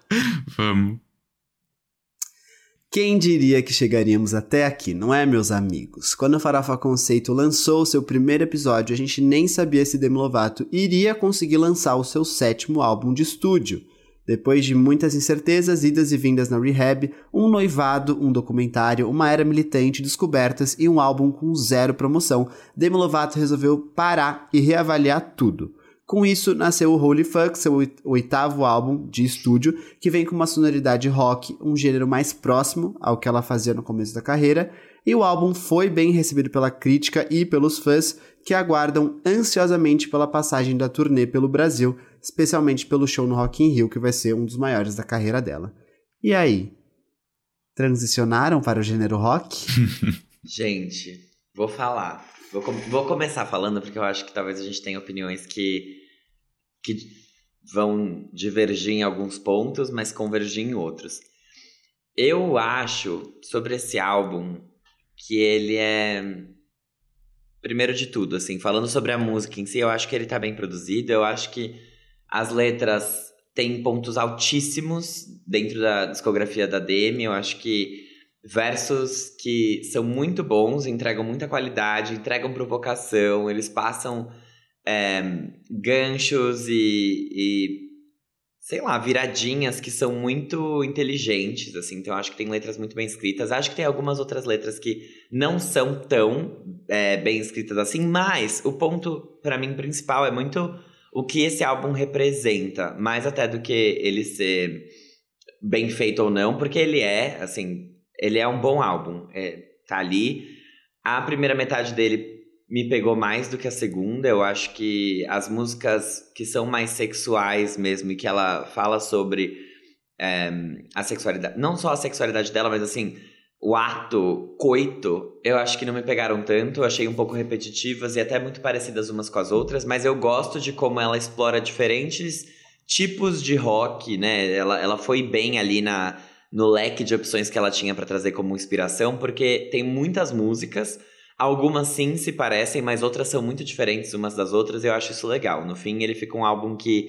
Vamos. Quem diria que chegaríamos até aqui, não é, meus amigos? Quando o Farofa Conceito lançou seu primeiro episódio, a gente nem sabia se Demi Lovato iria conseguir lançar o seu sétimo álbum de estúdio. Depois de muitas incertezas, idas e vindas na rehab, um noivado, um documentário, uma era militante, descobertas e um álbum com zero promoção, Demi Lovato resolveu parar e reavaliar tudo. Com isso, nasceu o Holy Fuck, seu oit- oitavo álbum de estúdio, que vem com uma sonoridade rock, um gênero mais próximo ao que ela fazia no começo da carreira, e o álbum foi bem recebido pela crítica e pelos fãs que aguardam ansiosamente pela passagem da turnê pelo Brasil, especialmente pelo show no Rock in Rio, que vai ser um dos maiores da carreira dela. E aí? Transicionaram para o gênero rock? Gente, vou falar. Vou, com- vou começar falando porque eu acho que talvez a gente tenha opiniões que, que vão divergir em alguns pontos, mas convergir em outros. Eu acho sobre esse álbum que ele é. Primeiro de tudo, assim, falando sobre a música em si, eu acho que ele tá bem produzido. Eu acho que as letras têm pontos altíssimos dentro da discografia da Demi. Eu acho que versos que são muito bons, entregam muita qualidade, entregam provocação, eles passam é, ganchos e, e, sei lá, viradinhas que são muito inteligentes, assim. Então, acho que tem letras muito bem escritas. Acho que tem algumas outras letras que não são tão é, bem escritas assim, mas o ponto, para mim, principal é muito o que esse álbum representa, mais até do que ele ser bem feito ou não, porque ele é, assim, ele é um bom álbum, é, tá ali. A primeira metade dele me pegou mais do que a segunda. Eu acho que as músicas que são mais sexuais mesmo e que ela fala sobre é, a sexualidade, não só a sexualidade dela, mas assim, o ato coito, eu acho que não me pegaram tanto. Achei um pouco repetitivas e até muito parecidas umas com as outras, mas eu gosto de como ela explora diferentes tipos de rock, né? Ela, ela foi bem ali na no leque de opções que ela tinha para trazer como inspiração, porque tem muitas músicas, algumas sim se parecem, mas outras são muito diferentes umas das outras, e eu acho isso legal. No fim, ele fica um álbum que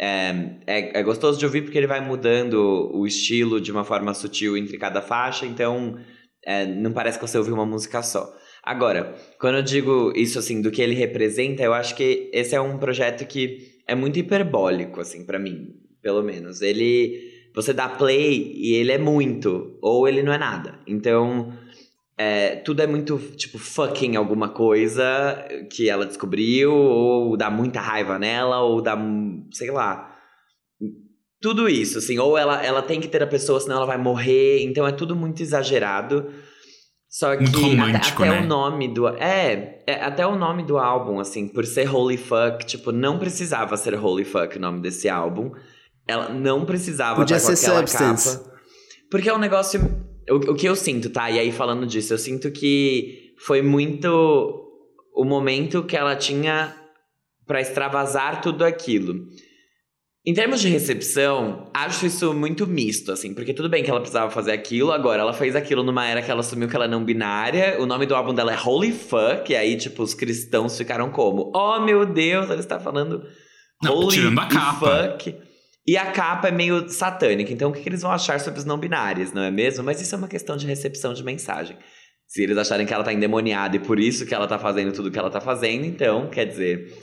é, é, é gostoso de ouvir porque ele vai mudando o estilo de uma forma sutil entre cada faixa, então é, não parece que você ouviu uma música só. Agora, quando eu digo isso assim do que ele representa, eu acho que esse é um projeto que é muito hiperbólico assim para mim, pelo menos. Ele você dá play e ele é muito, ou ele não é nada. Então, é, tudo é muito, tipo, fucking alguma coisa que ela descobriu, ou dá muita raiva nela, ou dá, sei lá. Tudo isso, assim. Ou ela, ela tem que ter a pessoa, senão ela vai morrer. Então é tudo muito exagerado. Só que muito romântico, até, até né? o nome do. É, é, até o nome do álbum, assim, por ser Holy Fuck, tipo, não precisava ser Holy Fuck o nome desse álbum. Ela não precisava Podia estar com ser aquela Substance. capa. Porque é um negócio. O, o que eu sinto, tá? E aí, falando disso, eu sinto que foi muito o momento que ela tinha pra extravasar tudo aquilo. Em termos de recepção, acho isso muito misto, assim, porque tudo bem que ela precisava fazer aquilo, agora ela fez aquilo numa era que ela assumiu que ela é não binária, o nome do álbum dela é Holy Fuck, e aí, tipo, os cristãos ficaram como? Oh, meu Deus, ela está falando Não, Holy tirando a capa. Fuck. E a capa é meio satânica, então o que, eles vão achar sobre os não binários, não é mesmo? Mas isso é uma questão de recepção de mensagem. Se eles acharem que ela tá endemoniada e por isso que ela tá fazendo tudo que ela tá fazendo, então, quer dizer,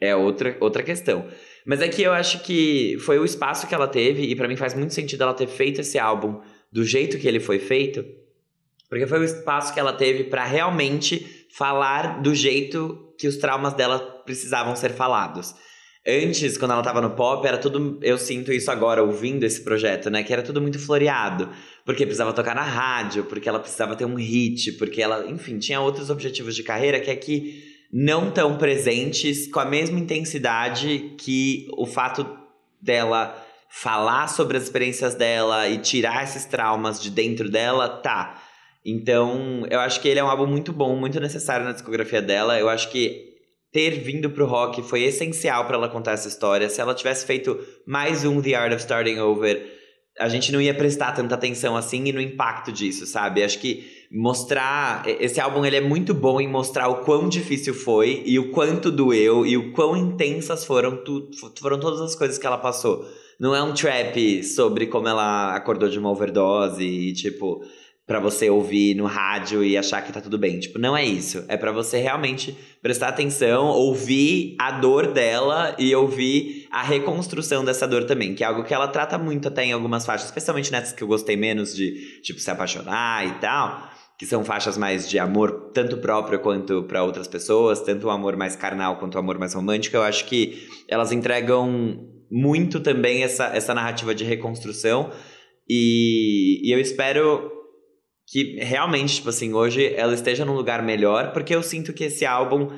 é outra, outra questão. Mas é que eu acho que foi o espaço que ela teve, e pra mim faz muito sentido ela ter feito esse álbum do jeito que ele foi feito, porque foi o espaço que ela teve pra realmente falar do jeito que os traumas dela precisavam ser falados. Antes, quando ela tava no pop, era tudo. Eu sinto isso agora, ouvindo esse projeto, né? Que era tudo muito floreado. Porque precisava tocar na rádio, porque ela precisava ter um hit, porque ela, enfim, tinha outros objetivos de carreira que aqui não tão presentes com a mesma intensidade que o fato dela falar sobre as experiências dela e tirar esses traumas de dentro dela, tá. Então, eu acho que ele é um álbum muito bom, muito necessário na discografia dela. Eu acho que ter vindo pro rock foi essencial para ela contar essa história. Se ela tivesse feito mais um The Art of Starting Over, a gente não ia prestar tanta atenção assim e no impacto disso, sabe? Acho que mostrar esse álbum ele é muito bom em mostrar o quão difícil foi e o quanto doeu e o quão intensas foram tu, foram todas as coisas que ela passou. Não é um trap sobre como ela acordou de uma overdose e tipo para você ouvir no rádio e achar que tá tudo bem. Tipo, não é isso. É para você realmente prestar atenção, ouvir a dor dela e ouvir a reconstrução dessa dor também, que é algo que ela trata muito até em algumas faixas, especialmente nessas que eu gostei menos de, tipo, se apaixonar e tal, que são faixas mais de amor tanto próprio quanto para outras pessoas, tanto o amor mais carnal quanto o amor mais romântico. Eu acho que elas entregam muito também essa, essa narrativa de reconstrução e, e eu espero que realmente, tipo assim, hoje ela esteja num lugar melhor, porque eu sinto que esse álbum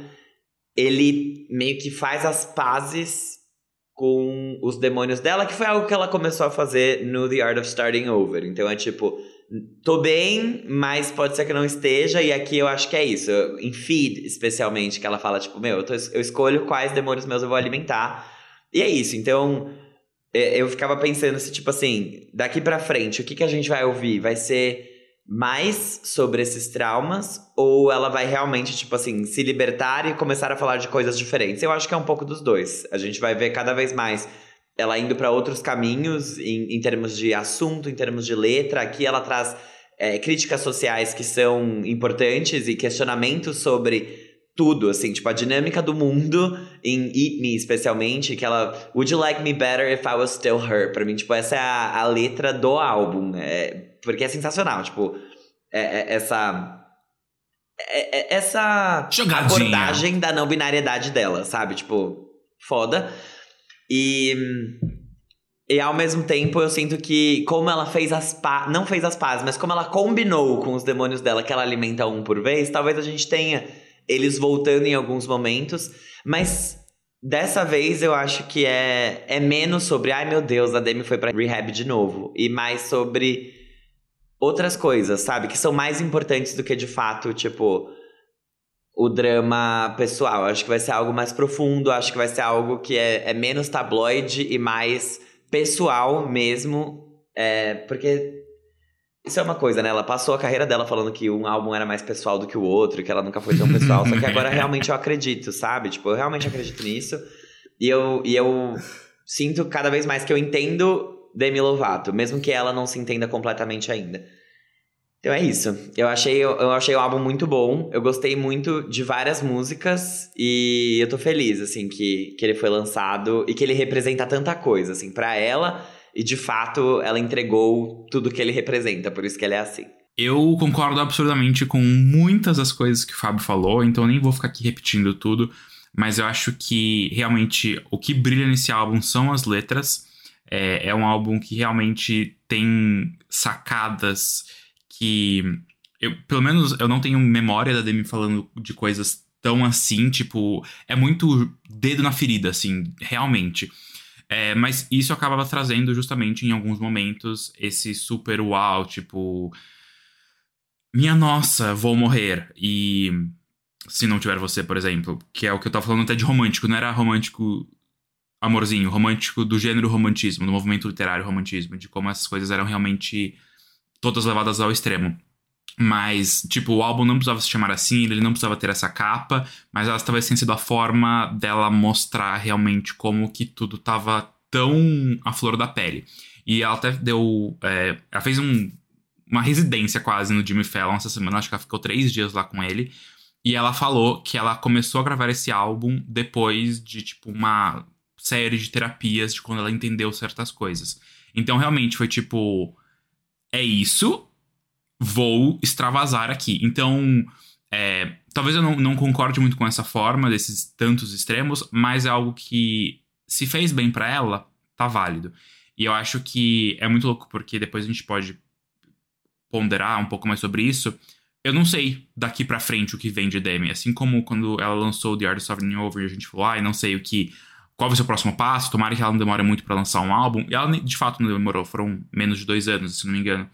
ele meio que faz as pazes com os demônios dela, que foi algo que ela começou a fazer no The Art of Starting Over. Então é tipo, tô bem, mas pode ser que não esteja, e aqui eu acho que é isso. Em Feed, especialmente, que ela fala, tipo, meu, eu, tô, eu escolho quais demônios meus eu vou alimentar. E é isso, então eu ficava pensando se, tipo assim, daqui pra frente, o que, que a gente vai ouvir? Vai ser mais sobre esses traumas ou ela vai realmente, tipo assim, se libertar e começar a falar de coisas diferentes? Eu acho que é um pouco dos dois. A gente vai ver cada vez mais ela indo para outros caminhos em, em, termos de assunto, em termos de letra. Aqui ela traz é, críticas sociais que são importantes e questionamentos sobre tudo, assim, tipo, a dinâmica do mundo em Eat Me, especialmente, que ela Would you like me better if I was still her? Pra mim, tipo, essa é a, a letra do álbum. É, porque é sensacional, tipo, é, é, essa. É, essa Jogadinha. abordagem da não binariedade dela, sabe? Tipo, foda. E. E ao mesmo tempo eu sinto que, como ela fez as pazes. Não fez as pazes, mas como ela combinou com os demônios dela que ela alimenta um por vez, talvez a gente tenha eles voltando em alguns momentos. Mas dessa vez eu acho que é, é menos sobre, ai meu Deus, a Demi foi pra rehab de novo. E mais sobre outras coisas, sabe? Que são mais importantes do que de fato, tipo, o drama pessoal. Acho que vai ser algo mais profundo, acho que vai ser algo que é, é menos tabloide e mais pessoal mesmo. É, porque isso é uma coisa, né? Ela passou a carreira dela falando que um álbum era mais pessoal do que o outro, que ela nunca foi tão pessoal. só que agora realmente eu acredito, sabe? Tipo, eu realmente acredito nisso. E eu, e eu sinto cada vez mais que eu entendo Demi Lovato, mesmo que ela não se entenda completamente ainda. Então é isso. Eu achei, eu achei o álbum muito bom. Eu gostei muito de várias músicas e eu tô feliz, assim, que, que ele foi lançado e que ele representa tanta coisa, assim, para ela. E de fato, ela entregou tudo que ele representa, por isso que ele é assim. Eu concordo absurdamente com muitas das coisas que o Fábio falou, então nem vou ficar aqui repetindo tudo, mas eu acho que realmente o que brilha nesse álbum são as letras. É, é um álbum que realmente tem sacadas que. Eu, pelo menos eu não tenho memória da Demi falando de coisas tão assim, tipo. É muito dedo na ferida, assim, realmente. É, mas isso acabava trazendo justamente em alguns momentos esse super uau, tipo. Minha nossa, vou morrer. E. Se não tiver você, por exemplo, que é o que eu tava falando até de romântico, não era romântico amorzinho, romântico do gênero romantismo, do movimento literário romantismo, de como essas coisas eram realmente todas levadas ao extremo. Mas, tipo, o álbum não precisava se chamar assim, ele não precisava ter essa capa, mas ela talvez tenha sido a forma dela mostrar realmente como que tudo tava tão à flor da pele. E ela até deu. É, ela fez um, uma residência quase no Jimmy Fallon essa semana, acho que ela ficou três dias lá com ele. E ela falou que ela começou a gravar esse álbum depois de, tipo, uma série de terapias de quando ela entendeu certas coisas. Então, realmente, foi tipo é isso, vou extravasar aqui. Então, é, talvez eu não, não, concorde muito com essa forma desses tantos extremos, mas é algo que se fez bem para ela, tá válido. E eu acho que é muito louco porque depois a gente pode ponderar um pouco mais sobre isso. Eu não sei daqui para frente o que vem de Demi, assim como quando ela lançou The Art of Starting Over, a gente falou, ai, ah, não sei o que qual vai ser o próximo passo, tomara que ela não demore muito para lançar um álbum. E ela de fato não demorou, foram menos de dois anos, se não me engano.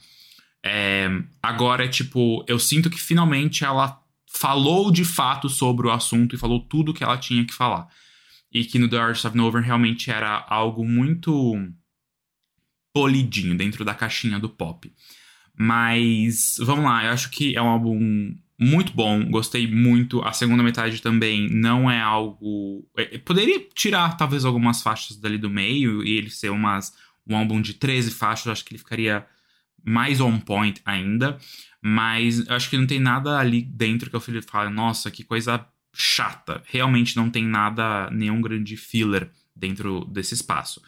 É, agora é tipo, eu sinto que finalmente ela falou de fato sobre o assunto e falou tudo que ela tinha que falar. E que no The Art of Nowhere realmente era algo muito polidinho dentro da caixinha do pop. Mas vamos lá, eu acho que é um álbum muito bom, gostei muito. A segunda metade também não é algo. É, poderia tirar talvez algumas faixas dali do meio e ele ser umas, um álbum de 13 faixas, acho que ele ficaria mais on point ainda. Mas acho que não tem nada ali dentro que eu fale, nossa, que coisa chata. Realmente não tem nada, nenhum grande filler dentro desse espaço.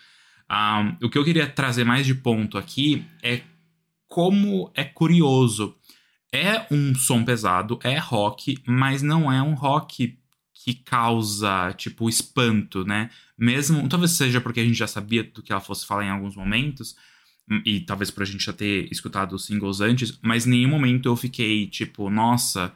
Um, o que eu queria trazer mais de ponto aqui é como é curioso é um som pesado, é rock, mas não é um rock que causa, tipo, espanto, né? Mesmo, talvez seja porque a gente já sabia do que ela fosse falar em alguns momentos, e talvez por a gente já ter escutado os singles antes, mas em nenhum momento eu fiquei, tipo, nossa,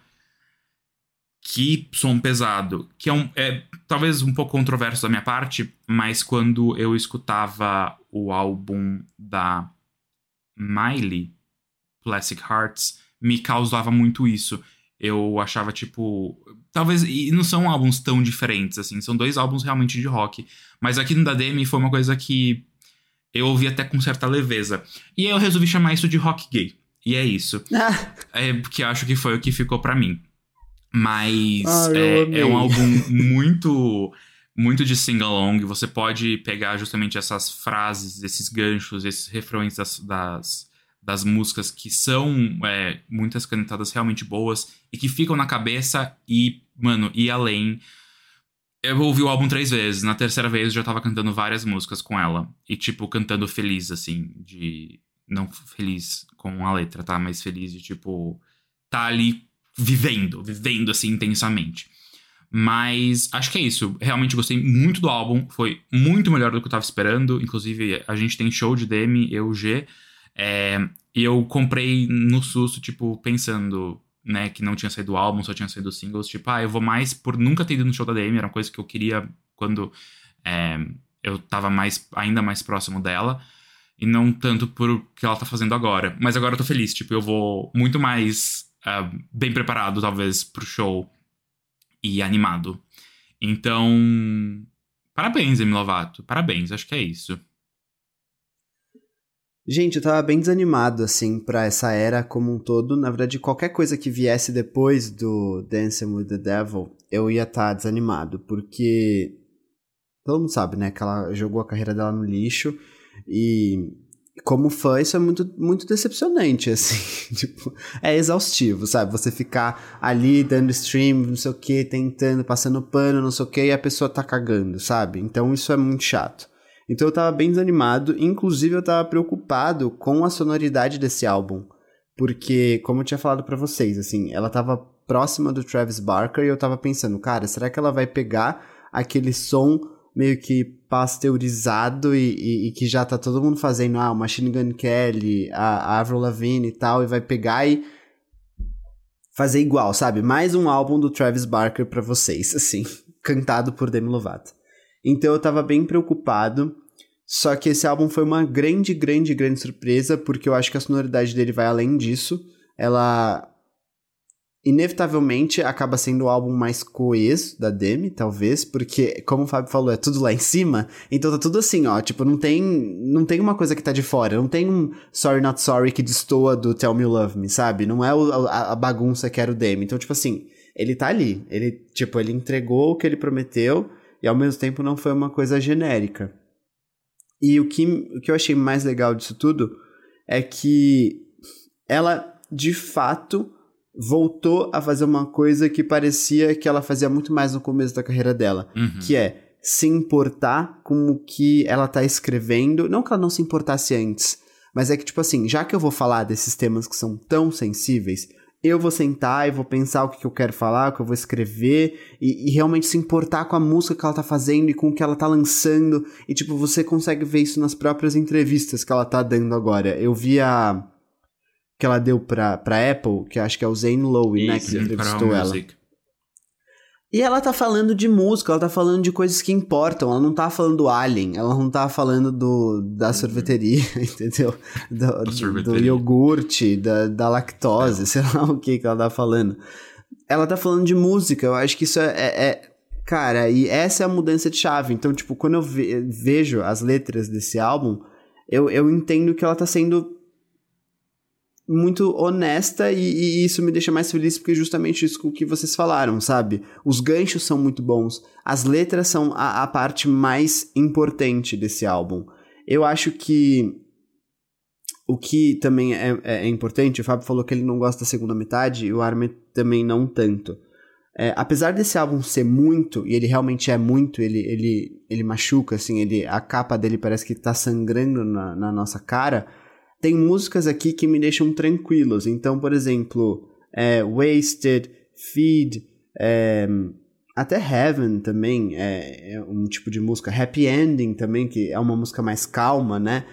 que som pesado. Que é, um, é talvez um pouco controverso da minha parte, mas quando eu escutava o álbum da Miley, Plastic Hearts, me causava muito isso. Eu achava, tipo. Talvez. E não são álbuns tão diferentes, assim. São dois álbuns realmente de rock. Mas aqui no da Demi foi uma coisa que eu ouvi até com certa leveza. E aí eu resolvi chamar isso de rock gay. E é isso. Ah. É porque acho que foi o que ficou para mim. Mas ah, é, é, um álbum muito. Muito de sing-along. Você pode pegar justamente essas frases, esses ganchos, esses refrões das, das das músicas que são é, muitas cantadas realmente boas e que ficam na cabeça e, mano, e além. Eu ouvi o álbum três vezes. Na terceira vez eu já tava cantando várias músicas com ela. E, tipo, cantando feliz, assim, de. Não feliz com a letra, tá? Mas feliz de, tipo, tá ali vivendo, vivendo, assim, intensamente. Mas acho que é isso. Realmente gostei muito do álbum. Foi muito melhor do que eu tava esperando. Inclusive, a gente tem show de Demi, eu, G. É, e eu comprei no susto, tipo, pensando, né, que não tinha saído o álbum, só tinha saído singles. Tipo, ah, eu vou mais por nunca ter ido no show da DM, era uma coisa que eu queria quando é, eu tava mais, ainda mais próximo dela. E não tanto por o que ela tá fazendo agora. Mas agora eu tô feliz, tipo, eu vou muito mais uh, bem preparado, talvez, pro show e animado. Então, parabéns, Emi Lovato. Parabéns, acho que é isso. Gente, eu tava bem desanimado, assim, pra essa era como um todo. Na verdade, qualquer coisa que viesse depois do Dancing with the Devil, eu ia estar tá desanimado, porque todo mundo sabe, né, que ela jogou a carreira dela no lixo e como fã, isso é muito, muito decepcionante, assim. tipo, é exaustivo, sabe? Você ficar ali dando stream, não sei o que, tentando, passando pano, não sei o que, e a pessoa tá cagando, sabe? Então isso é muito chato. Então eu tava bem desanimado, inclusive eu tava preocupado com a sonoridade desse álbum, porque como eu tinha falado para vocês, assim, ela tava próxima do Travis Barker e eu tava pensando, cara, será que ela vai pegar aquele som meio que pasteurizado e, e, e que já tá todo mundo fazendo, ah, o Machine Gun Kelly, a, a Avril Lavigne e tal, e vai pegar e fazer igual, sabe? Mais um álbum do Travis Barker para vocês, assim, cantado por Demi Lovato. Então eu tava bem preocupado. Só que esse álbum foi uma grande, grande, grande surpresa, porque eu acho que a sonoridade dele vai além disso. Ela inevitavelmente acaba sendo o álbum mais coeso da Demi, talvez, porque, como o Fábio falou, é tudo lá em cima, então tá tudo assim, ó, tipo, não tem, não tem uma coisa que tá de fora, não tem um Sorry Not Sorry que destoa do Tell Me Love Me, sabe? Não é o, a, a, bagunça que era o Demi. Então, tipo assim, ele tá ali, ele, tipo, ele entregou o que ele prometeu, e ao mesmo tempo não foi uma coisa genérica. E o que, o que eu achei mais legal disso tudo é que ela, de fato, voltou a fazer uma coisa que parecia que ela fazia muito mais no começo da carreira dela, uhum. que é se importar com o que ela tá escrevendo, não que ela não se importasse antes, mas é que tipo assim, já que eu vou falar desses temas que são tão sensíveis, eu vou sentar e vou pensar o que eu quero falar, o que eu vou escrever, e, e, realmente se importar com a música que ela tá fazendo e com o que ela tá lançando. E, tipo, você consegue ver isso nas próprias entrevistas que ela tá dando agora. Eu vi a. que ela deu pra, pra Apple, que acho que é o Zane Lowe, né? Que entrevistou ela. Music. E ela tá falando de música, ela tá falando de coisas que importam, ela não tá falando do Alien, ela não tá falando do, da uhum. sorveteria, entendeu? Do, sorveteria. do iogurte, da, da lactose, é. sei lá o que que ela tá falando. Ela tá falando de música, eu acho que isso é, é, é Cara, e essa é a mudança de chave. Então, tipo, quando eu ve vejo as letras desse álbum, eu, eu entendo que ela tá sendo muito honesta e, e, isso me deixa mais feliz porque justamente isso que vocês falaram, sabe? Os ganchos são muito bons, as letras são a, a parte mais importante desse álbum. Eu acho que o que também é, é, é, importante, o Fábio falou que ele não gosta da segunda metade e o Armin também não tanto. É, apesar desse álbum ser muito, e ele realmente é muito, ele, ele, ele machuca, assim, ele, a capa dele parece que tá sangrando na, na nossa cara, tem músicas aqui que me deixam tranquilos. Então, por exemplo, é, Wasted, Feed, é, até Heaven também é, é, um tipo de música. Happy Ending também, que é uma música mais calma, né?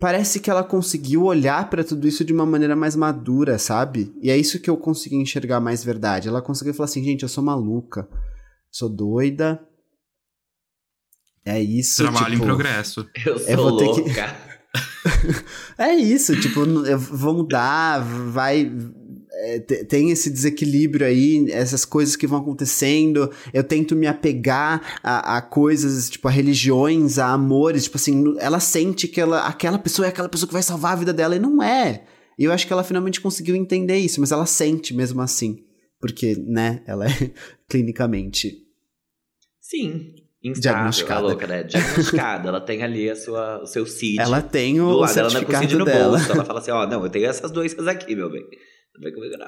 Parece que ela conseguiu olhar para tudo isso de uma maneira mais madura, sabe? E é isso que eu consegui enxergar mais verdade. Ela conseguiu falar assim, gente, eu sou maluca, sou doida. É isso. Trabalho tipo, em progresso. Eu sou eu vou louca. Ter que... é isso, tipo, vou mudar, vai. É, tem esse desequilíbrio aí, essas coisas que vão acontecendo. Eu tento me apegar a, a, coisas, tipo, a religiões, a amores. Tipo assim, ela sente que ela, aquela pessoa é aquela pessoa que vai salvar a vida dela, e não é. E eu acho que ela finalmente conseguiu entender isso, mas ela sente mesmo assim. Porque, né, ela é clinicamente. Sim, diagnosticada. A louca, né? Diagnosticada. ela tem ali a sua, o seu CID. Ela tem o. Ela não é o CID no dela. bolso. Ela fala assim, ó, oh, não, eu tenho essas doenças aqui, meu bem.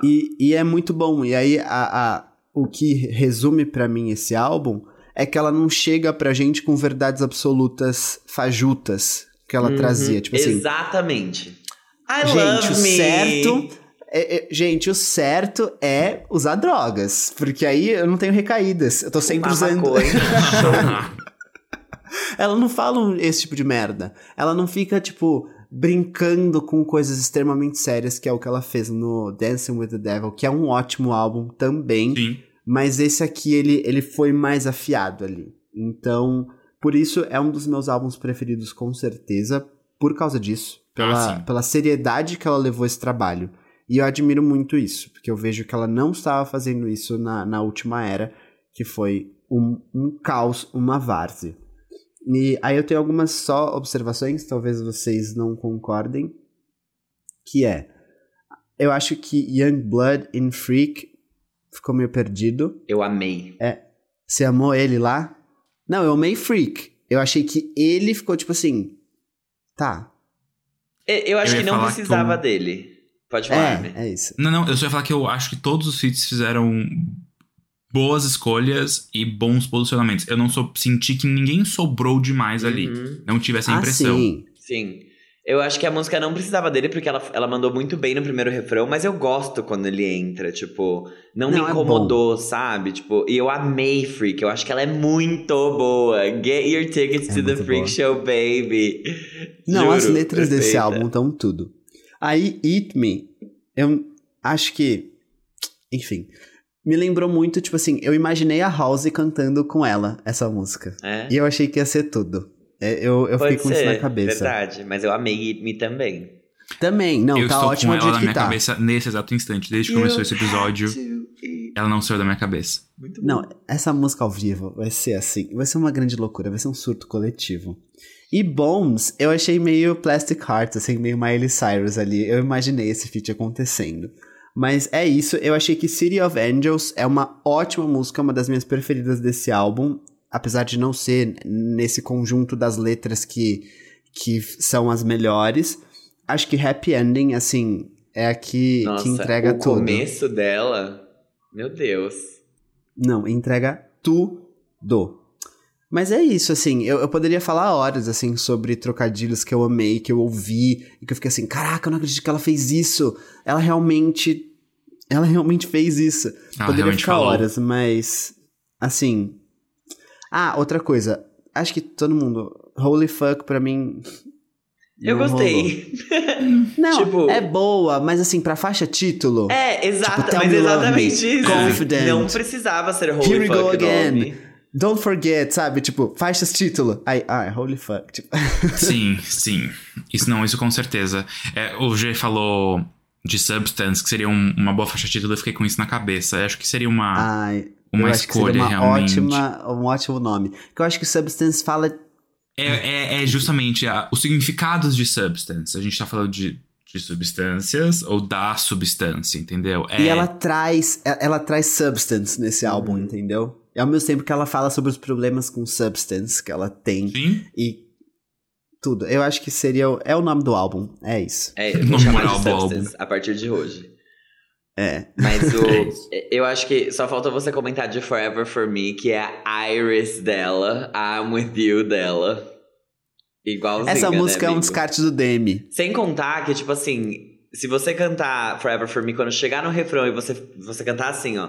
E, e é muito bom. E aí, a, a, o que resume para mim esse álbum é que ela não chega pra gente com verdades absolutas fajutas que ela uhum, trazia. Tipo assim. Exatamente. I gente, o certo é, é, gente, o certo é usar drogas. Porque aí eu não tenho recaídas. Eu tô sempre usando. Ela não fala esse tipo de merda. Ela não fica, tipo, brincando com coisas extremamente sérias, que é o que ela fez no Dancing with the Devil, que é um ótimo álbum também. Sim. Mas esse aqui, ele, ele foi mais afiado ali. Então, por isso, é um dos meus álbuns preferidos, com certeza, por causa disso. Pela, ah, pela seriedade que ela levou esse trabalho. E eu admiro muito isso, porque eu vejo que ela não estava fazendo isso na, na última era, que foi um, um caos, uma várzea. E aí eu tenho algumas só observações, talvez vocês não concordem, que é, eu acho que Young Blood in Freak ficou meio perdido. Eu amei. É, você amou ele lá? Não, eu amei Freak. Eu achei que ele ficou tipo assim, tá. É, Eu acho Eu que não precisava que dele. Pode falar, né? É, é isso. Não, não, eu só ia falar que eu acho que todos os feats fizeram boas escolhas e bons posicionamentos. Eu não sou, senti que ninguém sobrou demais ali. Uhum. Não tive essa Ah, impressão. sim. Sim. Eu acho que a música não precisava dele, porque ela, ela mandou muito bem no primeiro refrão, mas eu gosto quando ele entra, tipo, não, me Não, é incomodou, sabe? Tipo, e eu amei Freak, eu acho que ela é muito boa. Get your tickets É to the Freak boa. Show, baby. Não, Juro, as letras desse perfeita. álbum estão tudo. Aí, Eat Me, eu acho que. Enfim. Me lembrou muito, tipo assim, eu imaginei a House cantando com ela essa música. É? E eu achei que ia ser tudo. É, Eu, eu fiquei com isso ser, na cabeça. verdade. Mas eu amei Eat Me também. Também, não, eu tá estou ótimo com do ela jeito na que minha tá. cabeça nesse exato instante. Desde que começou esse episódio, ela não saiu da minha cabeça. Muito Não, essa música ao vivo vai ser assim, vai ser uma grande loucura, vai ser um surto coletivo. E Bones, eu achei meio Plastic Hearts, assim, meio Miley Cyrus ali. Eu imaginei esse feat acontecendo. Mas é isso, eu achei que City of Angels é uma ótima música, uma das minhas preferidas desse álbum. Apesar de não ser nesse conjunto das letras que, que são as melhores. Acho que Happy Ending, assim, é a que, Nossa, que entrega o tudo. começo dela, meu Deus. Não, entrega tudo. Mas é isso, assim, eu, eu poderia falar horas, assim, sobre trocadilhos que eu amei, que eu ouvi, e que eu fiquei assim, caraca, eu não acredito que ela fez isso. Ela realmente. Ela realmente fez isso. Ela poderia ficar falou. horas, mas. Assim. Ah, outra coisa. Acho que todo mundo. Holy fuck, pra mim. Eu não gostei. Não, Tipo- é boa, mas assim, pra faixa título. É, exato, Tipo, mas exatamente Me, isso. Confident. Não precisava ser Holy Here we Fuck go again. nome. Don't forget, sabe? Tipo, faixas título. Aí, ah, holy fuck. Tipo. Sim, sim. Isso não, isso com certeza. É, o G falou de Substance, que seria um- uma boa faixa título, eu fiquei com isso na cabeça. Eu acho que seria uma, Ai, uma escolha uma realmente. ótima, um ótimo nome. Que eu acho que Substance fala. É, é, é justamente a- os significados de substance. A gente tá falando de, de substâncias ou da substância, entendeu? É, E ela traz. Ela traz substance nesse álbum, entendeu? E ao mesmo tempo que ela fala sobre os problemas com substance que ela tem. Sim, E tudo. Eu acho que seria. o- É o nome do álbum. É isso. É, eu vou Nome chamar moral de do Substance a partir de hoje. É. Mas o, É isso. eu acho que só falta você comentar de Forever For Me, que é a Iris dela, a I'm With You dela. Igualzinha, Essa né, música é um descarte do Demi. Sem contar que, tipo assim, se você cantar Forever For Me, quando chegar no refrão e você, você cantar assim, ó.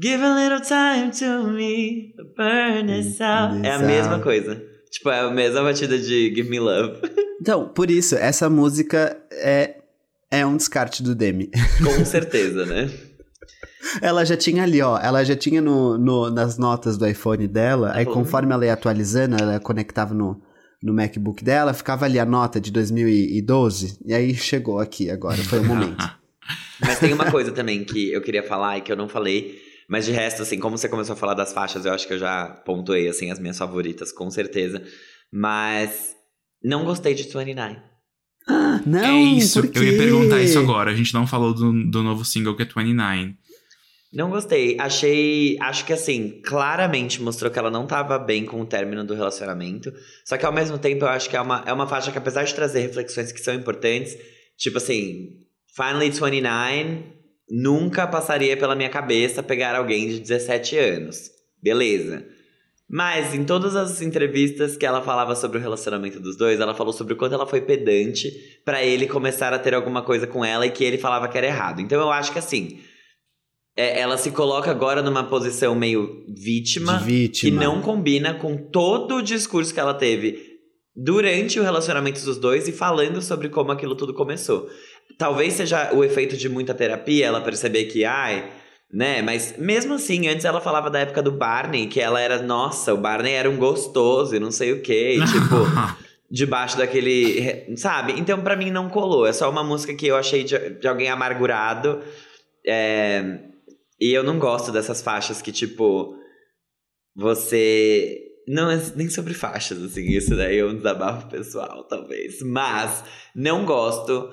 Give a little time to me, burn this out. É a mesma out. coisa. Tipo, é a mesma batida de Give Me Love. Então, por isso, essa música é. É um descarte do Demi. Com certeza, né? Ela já tinha ali, ó. Ela já tinha no, no- nas notas do iPhone dela. Aí, Uhum. conforme ela ia atualizando, ela conectava no, no MacBook dela, ficava ali a nota de 2012. E aí chegou aqui agora, foi o momento. Mas tem uma coisa também que eu queria falar e que eu não falei. Mas de resto, assim, como você começou a falar das faixas, eu acho que eu já pontuei, assim, as minhas favoritas, com certeza. Mas não gostei de 29. Não, é isso. por quê? Eu ia perguntar isso agora. A gente não falou do, do novo single que é 29. Não gostei. Achei. Acho que assim, claramente mostrou que ela não tava bem com o término do relacionamento. Só que ao mesmo tempo eu acho que é uma, é uma faixa que, apesar de trazer reflexões que são importantes, tipo assim, Finally 29, nunca passaria pela minha cabeça pegar alguém de 17 anos. Beleza. Mas em todas as entrevistas que ela falava sobre o relacionamento dos dois, ela falou sobre o quanto ela foi pedante pra ele começar a ter alguma coisa com ela e que ele falava que era errado. Então eu acho que assim, é, ela se coloca agora numa posição meio vítima, De vítima. que não combina com todo o discurso que ela teve durante o relacionamento dos dois e falando sobre como aquilo tudo começou. Talvez seja o efeito de muita terapia, ela perceber que, ai, né? Mas mesmo assim, antes ela falava da época do Barney, que ela era, nossa, o Barney era um gostoso e não sei o quê, e, tipo debaixo daquele. Sabe? Então, pra mim, não colou. É só uma música que eu achei de, de alguém amargurado. É, E eu não gosto dessas faixas que, tipo, você não é nem sobre faixas, assim, isso daí é um desabafo pessoal, talvez. Mas não gosto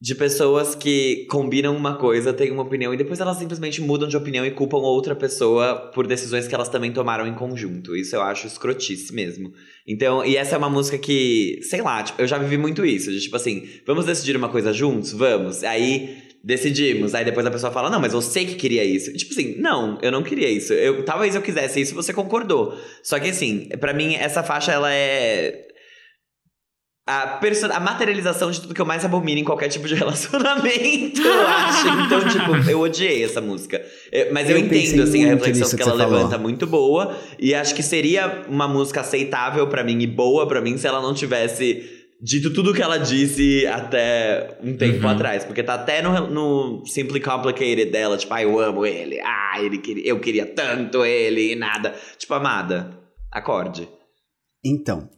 de pessoas que combinam uma coisa, têm uma opinião e depois elas simplesmente mudam de opinião e culpam outra pessoa por decisões que elas também tomaram em conjunto. Isso eu acho escrotice mesmo. Então, e essa é uma música que, sei lá, tipo, eu já vivi muito isso, de tipo assim, vamos decidir uma coisa juntos? Vamos. Aí decidimos. Aí depois a pessoa fala: Não, mas você que queria isso. Tipo assim, não, eu não queria isso. Eu, talvez eu quisesse isso, você concordou. Só que assim, para mim, essa faixa ela é a, a materialização de tudo que eu mais abomino em qualquer tipo de relacionamento, eu acho. Então, tipo, eu odiei essa música. Eu, mas eu, eu entendo, assim, a reflexão que, que ela levanta falou. muito boa. E acho que seria uma música aceitável para mim e boa para mim se ela não tivesse dito tudo que ela disse até um tempo uhum. atrás. Porque tá até no, no Simply Complicated dela, tipo, ah, eu amo ele. Ah, ele queria, eu queria tanto ele e nada. Tipo, amada, acorde. Então,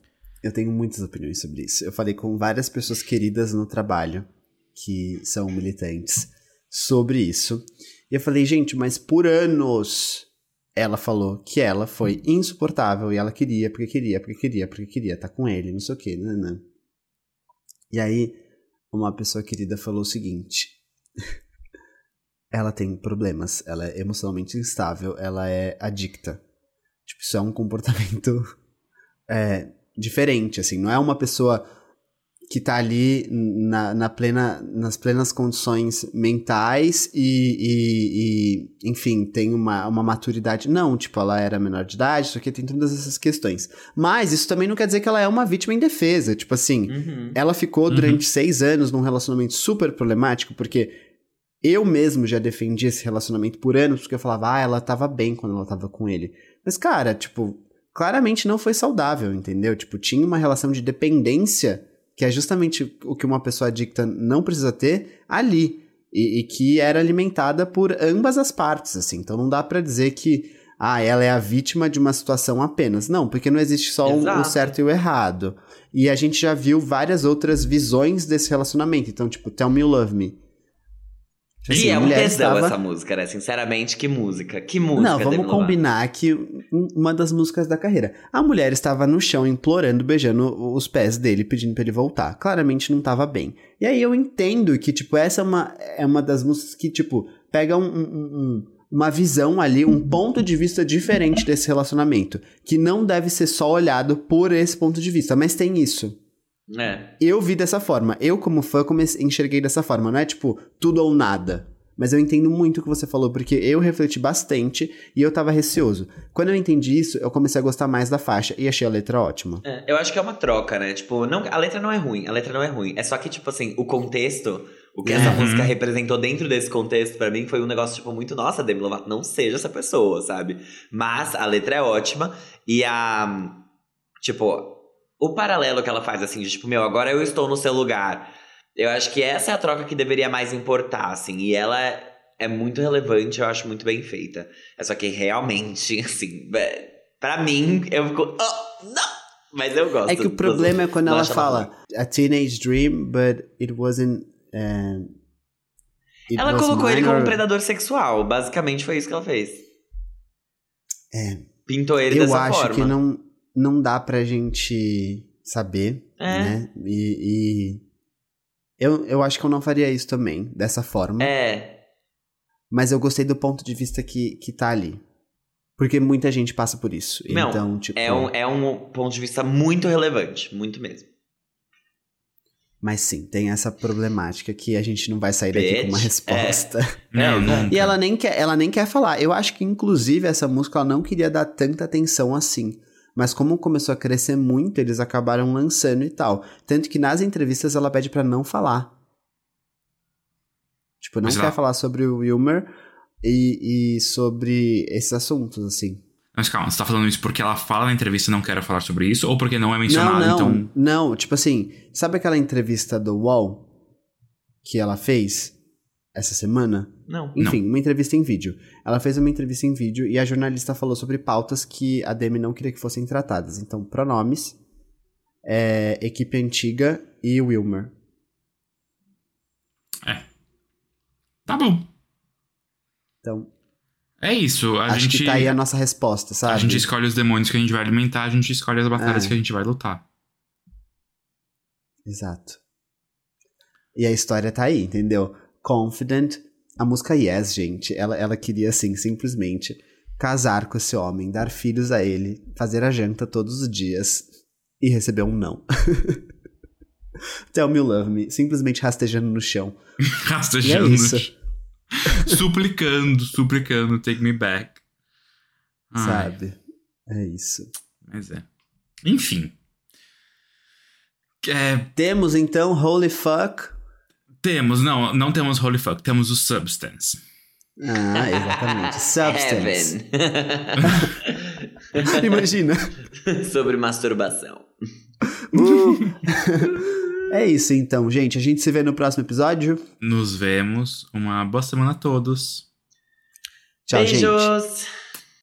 eu tenho muitas opiniões sobre isso. Eu falei com várias pessoas queridas no trabalho que são militantes sobre isso. E eu falei, gente, mas por anos ela falou que ela foi insuportável e ela queria, porque queria, porque queria, porque queria estar tá com ele, não sei o né, né. E aí, uma pessoa querida falou o seguinte: ela tem problemas, ela é emocionalmente instável, ela é adicta. Tipo, isso é um comportamento é, diferente, assim. Não é uma pessoa que tá ali na, na plena, nas plenas condições mentais e, e, e, enfim, tem uma, uma maturidade. Não, tipo, ela era menor de idade, isso aqui tem todas essas questões. Mas isso também não quer dizer que ela é uma vítima indefesa. Tipo assim, uhum. ela ficou uhum. durante seis anos num relacionamento super problemático, porque eu mesmo já defendi esse relacionamento por anos, porque eu falava, ah, ela tava bem quando ela tava com ele. Mas, cara, tipo, claramente não foi saudável, entendeu? Tipo, tinha uma relação de dependência, que é justamente o que uma pessoa adicta não precisa ter, ali. E, e que era alimentada por ambas as partes, assim. Então não dá para dizer que, ah, ela é a vítima de uma situação apenas. Não, porque não existe só o, certo e o errado. E a gente já viu várias outras visões desse relacionamento. Então, tipo, Tell Me You Love Me assim, e é um tesão estava... essa música, né? Sinceramente, que música. Que música. Não, vamos combinar que uma das músicas da carreira. A mulher estava no chão implorando, beijando os pés dele, pedindo para ele voltar. Claramente não estava bem. E aí eu entendo que, tipo, essa é uma, é uma das músicas que, tipo, pega um, um, um, uma visão ali, um ponto de vista diferente desse relacionamento. Que não deve ser só olhado por esse ponto de vista, mas tem isso. É. Eu vi dessa forma. Eu, como fã, comecei, enxerguei dessa forma. Não é tipo tudo ou nada. Mas eu entendo muito o que você falou, porque eu refleti bastante e eu tava receoso. Quando eu entendi isso, eu comecei a gostar mais da faixa e achei a letra ótima. É, eu acho que é uma troca, né? Tipo, não, a letra não é ruim, a letra não é ruim. É só que, tipo assim, o contexto, o que essa uhum. música representou dentro desse contexto, para mim, foi um negócio, tipo, muito, nossa, Demi Lovato, não seja essa pessoa, sabe? Mas a letra é ótima e a. Tipo, o paralelo que ela faz, assim, de tipo, meu, agora eu estou no seu lugar. Eu acho que essa é a troca que deveria mais importar, assim. E ela é muito relevante, eu acho muito bem feita. É só que realmente, assim, para mim, eu fico. Oh, não! Mas eu gosto. É que o problema é quando ela fala a teenage dream, but it wasn't. Uh, it ela colocou ele como um predador sexual. Basicamente foi isso que ela fez. É. Pintou ele eu dessa forma. Eu acho que não não dá pra gente saber, é. né? E, e, eu, eu acho que eu não faria isso também, dessa forma. É. Mas eu gostei do ponto de vista que, que tá ali. Porque muita gente passa por isso. Não, então, tipo. É um, é um ponto de vista muito relevante, muito mesmo. Mas sim, tem essa problemática que a gente não vai sair daqui Bitch. com uma resposta. É. Não, não. E ela nem, quer, ela nem quer falar. Eu acho que, inclusive, essa música ela não queria dar tanta atenção assim. Mas como começou a crescer muito, eles acabaram lançando e tal. Tanto que nas entrevistas ela pede para não falar. Tipo, não Mas quer falar sobre o Wilmer e, e sobre esses assuntos, assim. Mas calma, você tá falando isso porque ela fala na entrevista e não quer falar sobre isso? Ou porque não é mencionado, não, não, então... Não, tipo assim, sabe aquela entrevista do UOL que ela fez? Essa semana? Não. Enfim, não. uma entrevista em vídeo. Ela fez uma entrevista em vídeo e a jornalista falou sobre pautas que a Demi não queria que fossem tratadas. Então, pronomes, é, equipe antiga e Wilmer. É. Tá bom. Então. É isso, a Acho gente. que tá aí a nossa resposta, sabe? A gente escolhe os demônios que a gente vai alimentar, a gente escolhe as batalhas É. que a gente vai lutar. Exato. E a história tá aí, entendeu? Confident, a música Yes, gente, ela, ela queria, assim, simplesmente casar com esse homem, dar filhos a ele, fazer a janta todos os dias e receber um não. Tell me you love me, simplesmente rastejando no chão. E é Rastejando. isso, suplicando, suplicando, take me back. Ai, sabe? É isso. Mas é. Enfim. É, Temos então Holy Fuck. Temos, não, não temos Holy Fuck, temos o Substance. Ah, exatamente. Substance. Imagina. Sobre masturbação. Uh. é isso então, gente. A gente se vê no próximo episódio. Nos vemos. Uma boa semana a todos. Tchau, gente. Beijos!